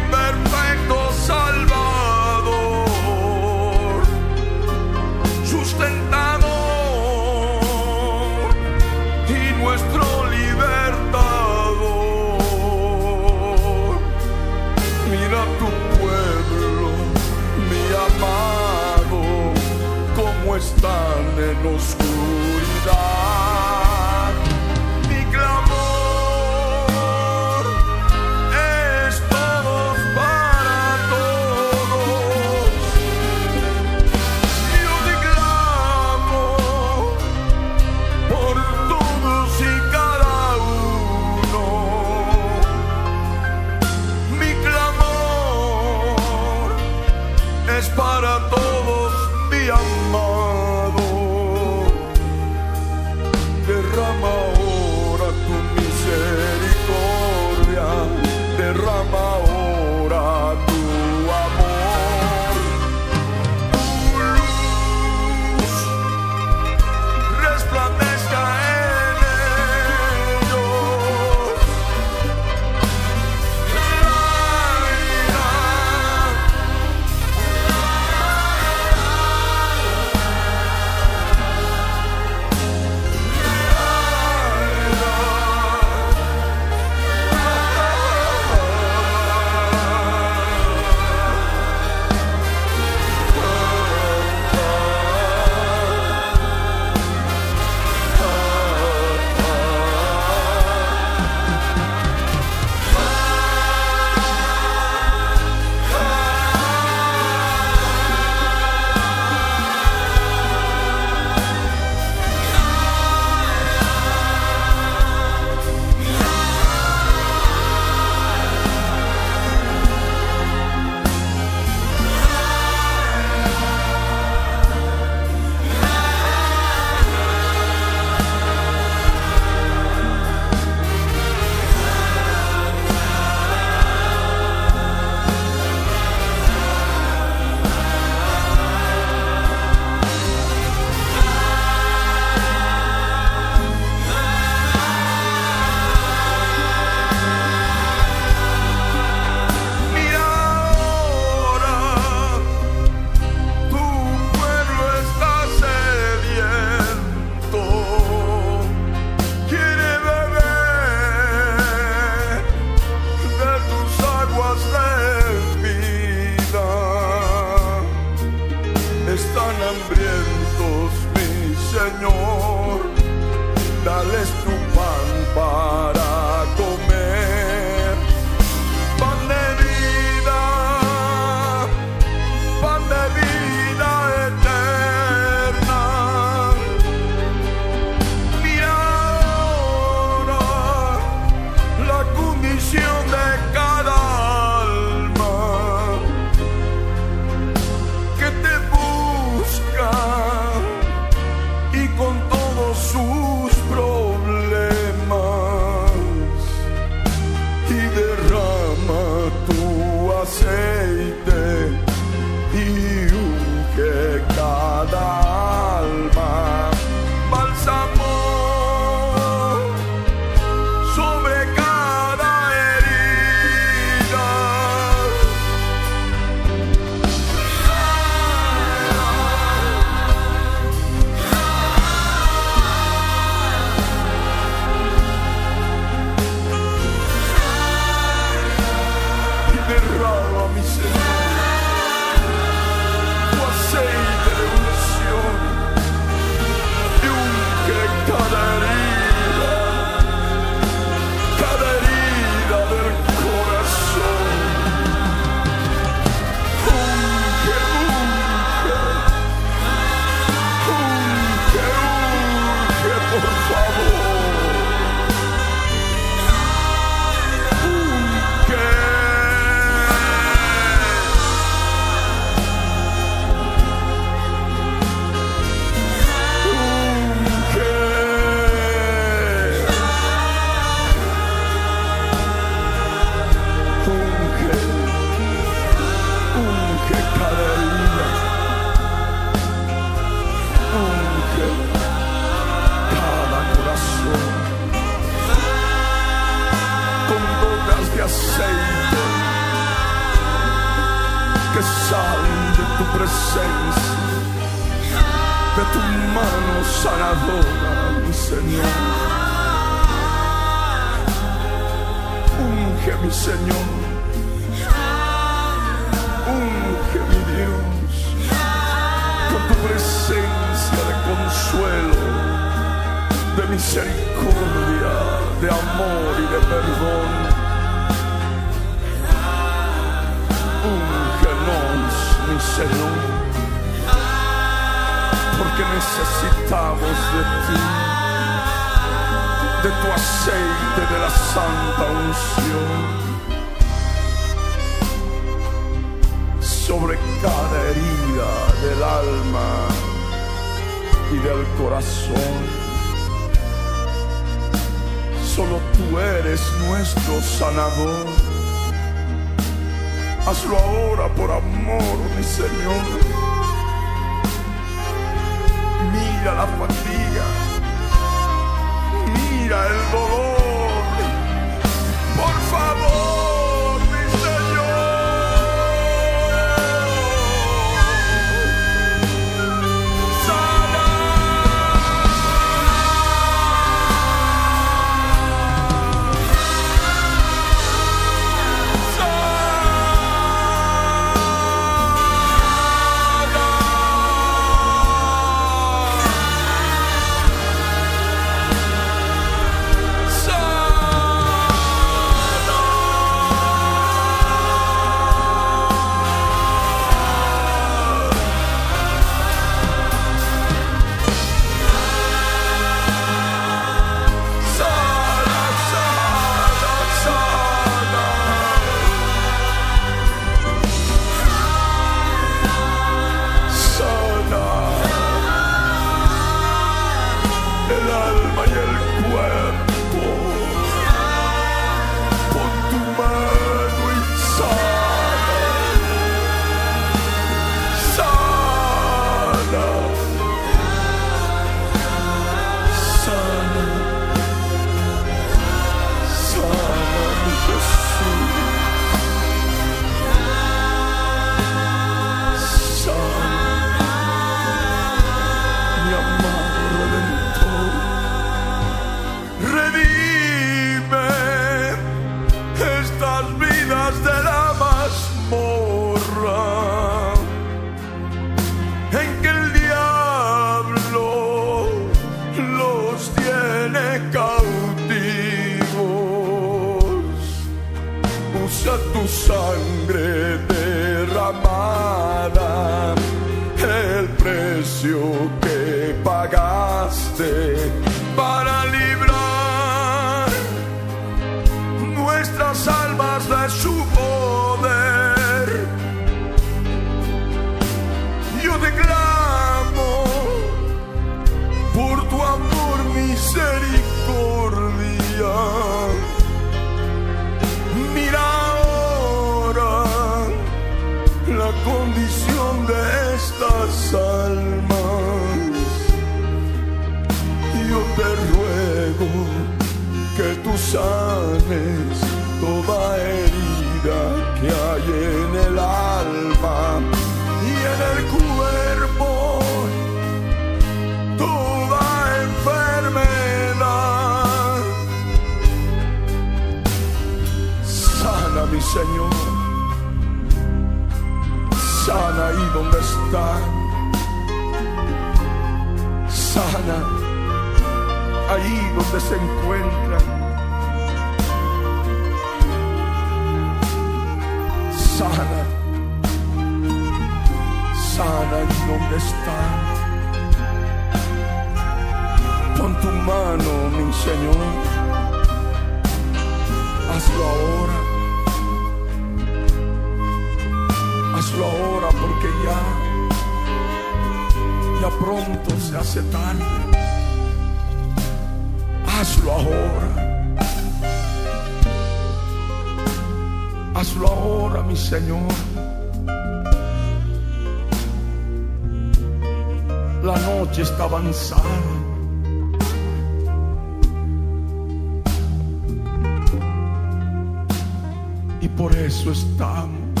Y por eso estamos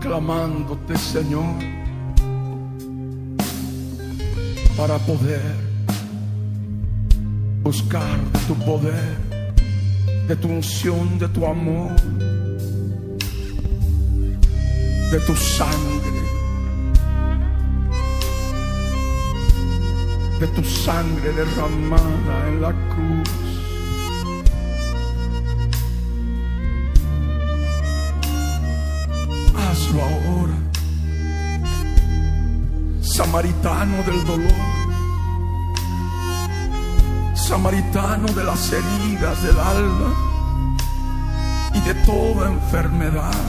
clamándote, Señor, para poder buscar tu poder, de tu unción, de tu amor, de tu sangre, de tu sangre derramada en la cruz. Samaritano del dolor samaritano de las heridas del alma y de toda enfermedad.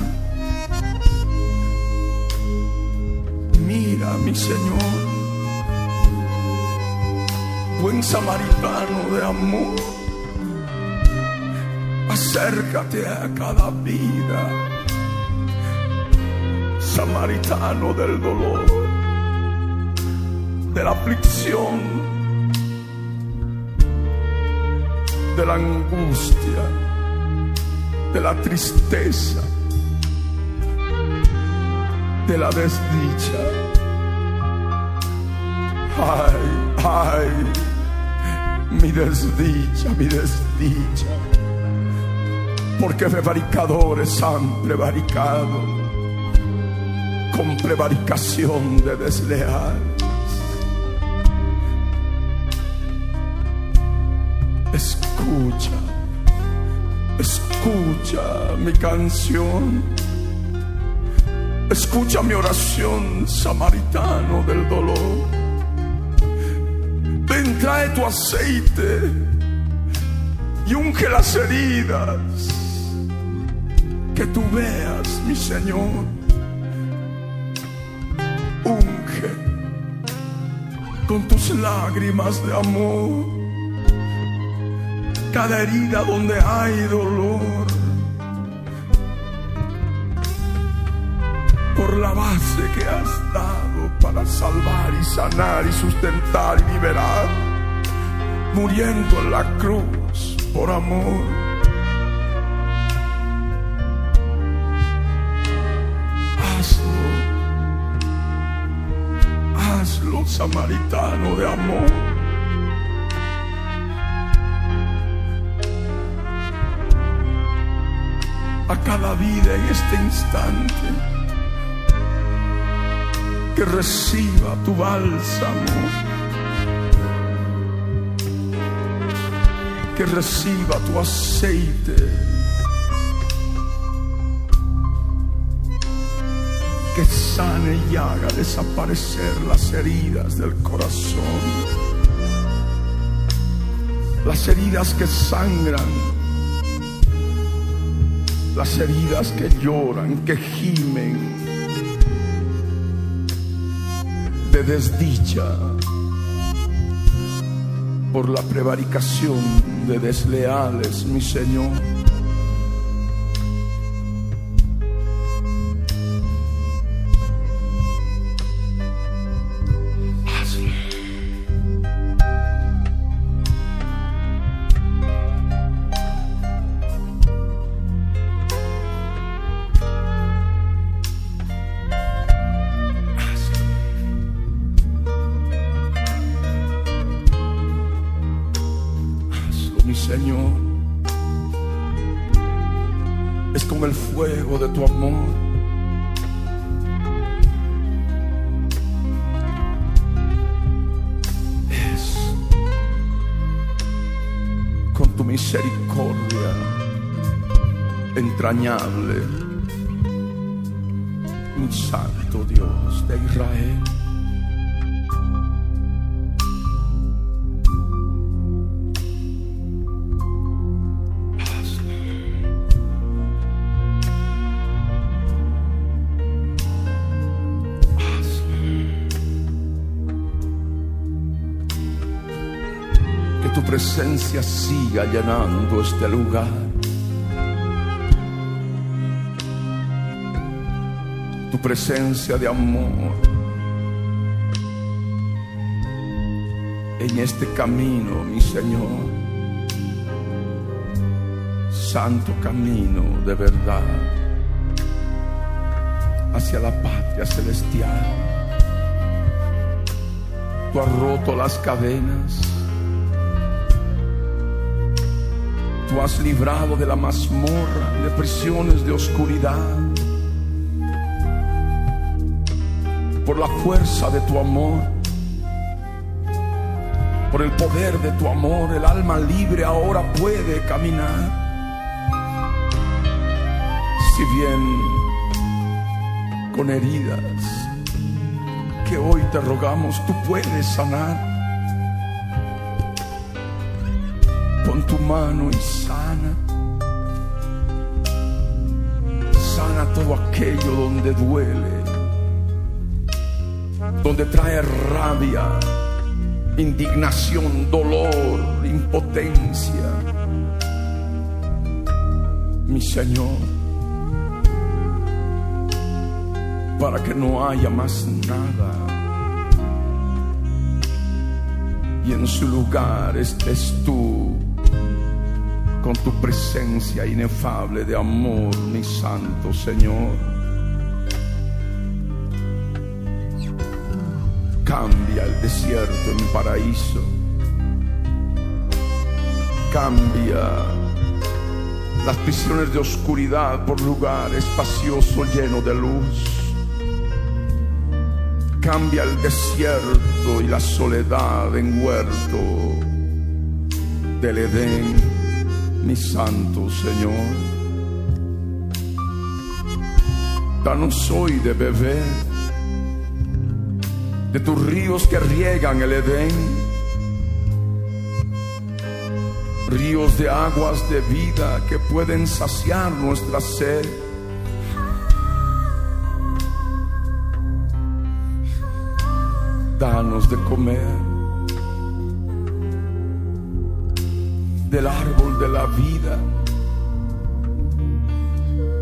Mira, mi Señor, buen samaritano de amor, acércate a cada vida, samaritano del dolor, de la aflicción de la angustia, de la tristeza, de la desdicha. Ay, ay, mi desdicha, mi desdicha. Porque prevaricadores han prevaricado con prevaricación de desleal. Escucha, escucha mi canción, escucha mi oración, samaritano del dolor. Ven, trae tu aceite y unge las heridas, que tú veas, mi Señor. Unge con tus lágrimas de amor cada herida donde hay dolor. Por la base que has dado para salvar y sanar y sustentar y liberar, muriendo en la cruz por amor. Hazlo, hazlo, samaritano de amor. A cada vida en este instante. Que reciba tu bálsamo. Que reciba tu aceite. Que sane y haga desaparecer las heridas del corazón. Las heridas que sangran las heridas que lloran, que gimen de desdicha por la prevaricación de desleales, mi Señor. Mi santo Dios de Israel. Que tu presencia siga llenando este lugar. Presencia de amor en este camino, mi Señor, santo camino de verdad hacia la patria celestial. Tú has roto las cadenas, tú has librado de la mazmorra, de prisiones de oscuridad. Por la fuerza de tu amor, por el poder de tu amor, el alma libre ahora puede caminar. Si bien con heridas que hoy te rogamos, tú puedes sanar. Pon tu mano y sana. Sana todo aquello donde duele, donde trae rabia, indignación, dolor, impotencia. Mi Señor, para que no haya más nada. Y en su lugar estés tú con tu presencia inefable de amor, mi santo Señor. Cambia el desierto en paraíso. Cambia las prisiones de oscuridad por lugar espacioso lleno de luz. Cambia el desierto y la soledad en huerto del Edén mi santo Señor. Danos hoy de beber de tus ríos que riegan el Edén, ríos de aguas de vida que pueden saciar nuestra sed. Danos de comer del árbol de la vida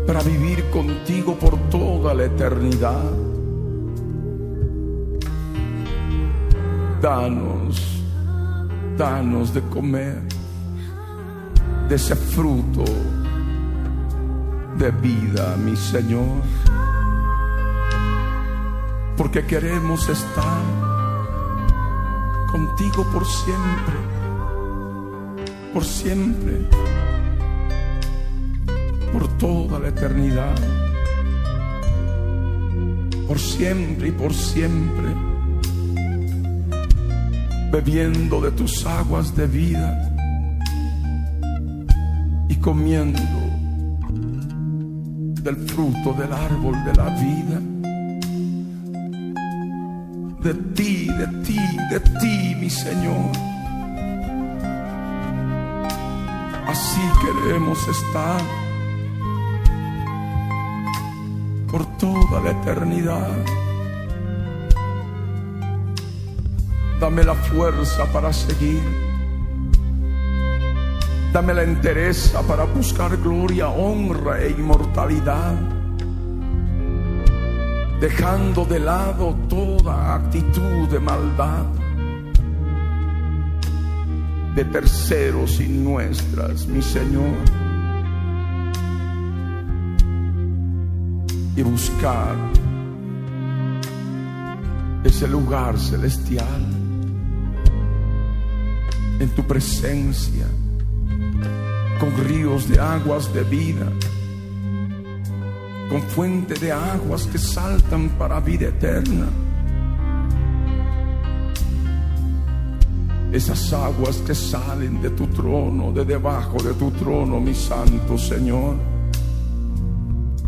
para vivir contigo por toda la eternidad. Danos, danos de comer de ese fruto de vida, mi Señor, porque queremos estar contigo por siempre por siempre, por toda la eternidad, por siempre y por siempre, bebiendo de tus aguas de vida y comiendo del fruto del árbol de la vida. De ti, de ti, de ti, mi Señor. Así queremos estar por toda la eternidad. Dame la fuerza para seguir. Dame la entereza para buscar gloria, honra e inmortalidad. Dejando de lado toda actitud de maldad de terceros y nuestras, mi Señor. Y buscar ese lugar celestial en tu presencia, con ríos de aguas de vida, con fuente de aguas que saltan para vida eterna esas aguas que salen de tu trono, de debajo de tu trono, mi santo Señor,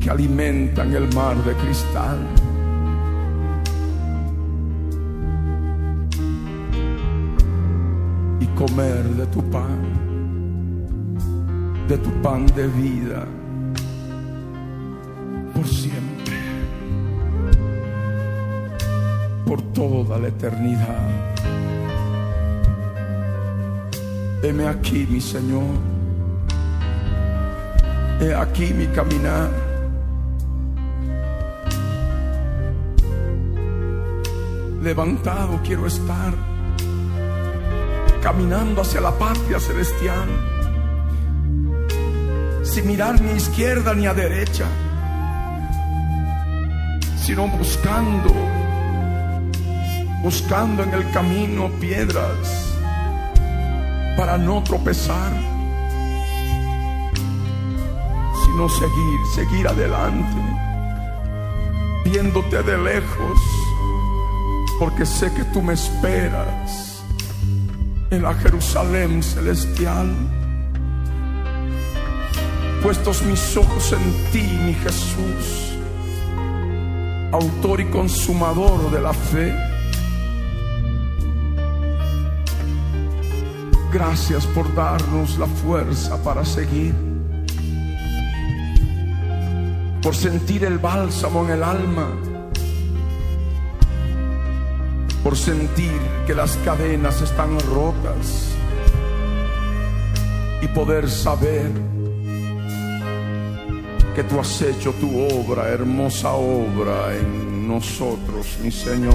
que alimentan el mar de cristal. Comer de tu pan, de tu pan de vida, por siempre, por toda la eternidad. Heme aquí, mi Señor. He aquí mi caminar. Levantado quiero estar, caminando hacia la patria celestial, sin mirar ni a izquierda ni a derecha, sino buscando, buscando en el camino piedras para no tropezar, sino seguir, seguir adelante, viéndote de lejos, porque sé que tú me esperas en la Jerusalén celestial. Puestos mis ojos en ti, mi Jesús, autor y consumador de la fe. Gracias por darnos la fuerza para seguir, por sentir el bálsamo en el alma, por sentir que las cadenas están rotas y poder saber que tú has hecho tu obra, hermosa obra en nosotros, mi Señor.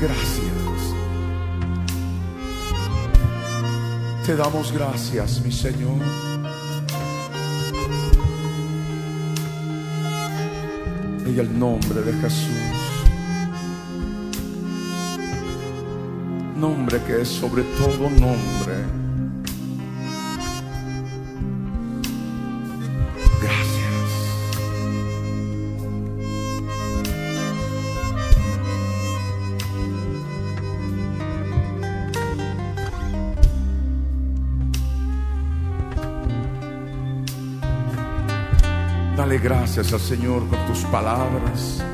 Gracias. Te damos gracias, mi Señor. En el nombre de Jesús. Nombre que es sobre todo nombre. Dale gracias al Señor con tus palabras.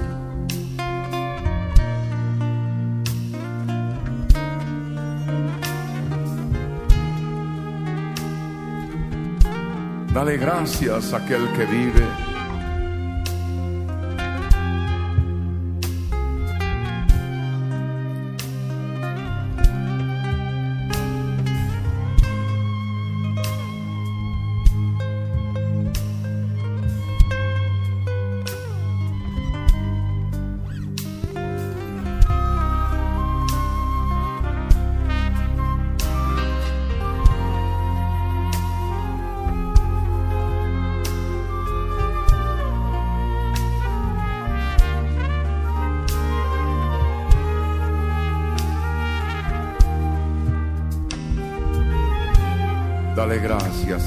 Dale gracias a aquel que vive.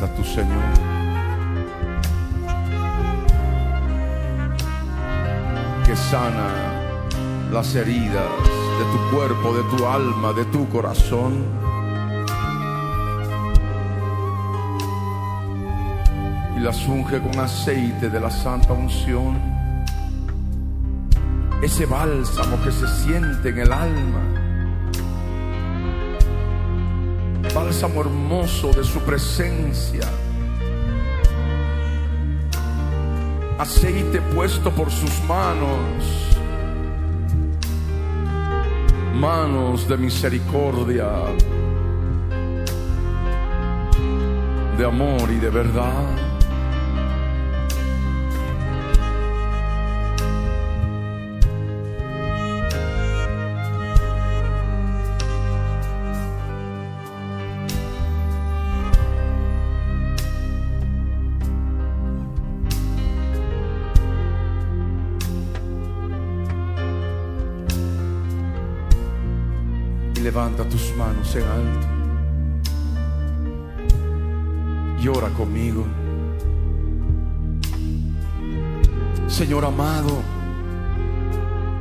Tu Señor. Que sana las heridas de tu cuerpo, de tu alma, de tu corazón. Y las unge con aceite de la santa unción. Ese bálsamo que se siente en el alma. Bálsamo hermoso de su presencia. Aceite puesto por sus manos, manos de misericordia, de amor y de verdad. En alto. Llora conmigo. Señor amado,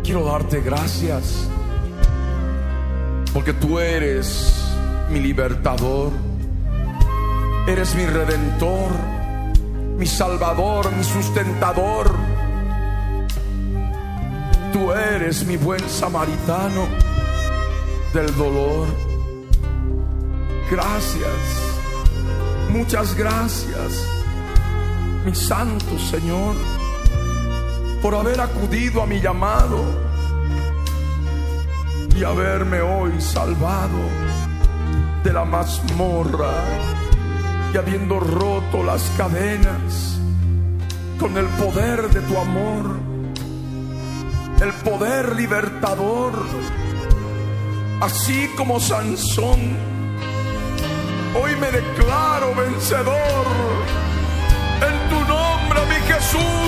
quiero darte gracias porque tú eres mi libertador, eres mi redentor, mi salvador, mi sustentador. Tú eres mi buen samaritano del dolor. Gracias, muchas gracias, mi santo Señor, por haber acudido a mi llamado y haberme hoy salvado de la mazmorra y habiendo roto las cadenas con el poder de tu amor, el poder libertador así como Sansón. Hoy me declaro vencedor. En tu nombre, mi Jesús,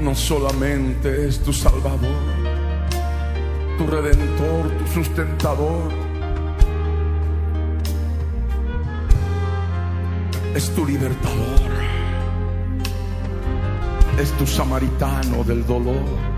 No solamente es tu Salvador, tu Redentor, tu sustentador. Es tu libertador. Es tu samaritano del dolor.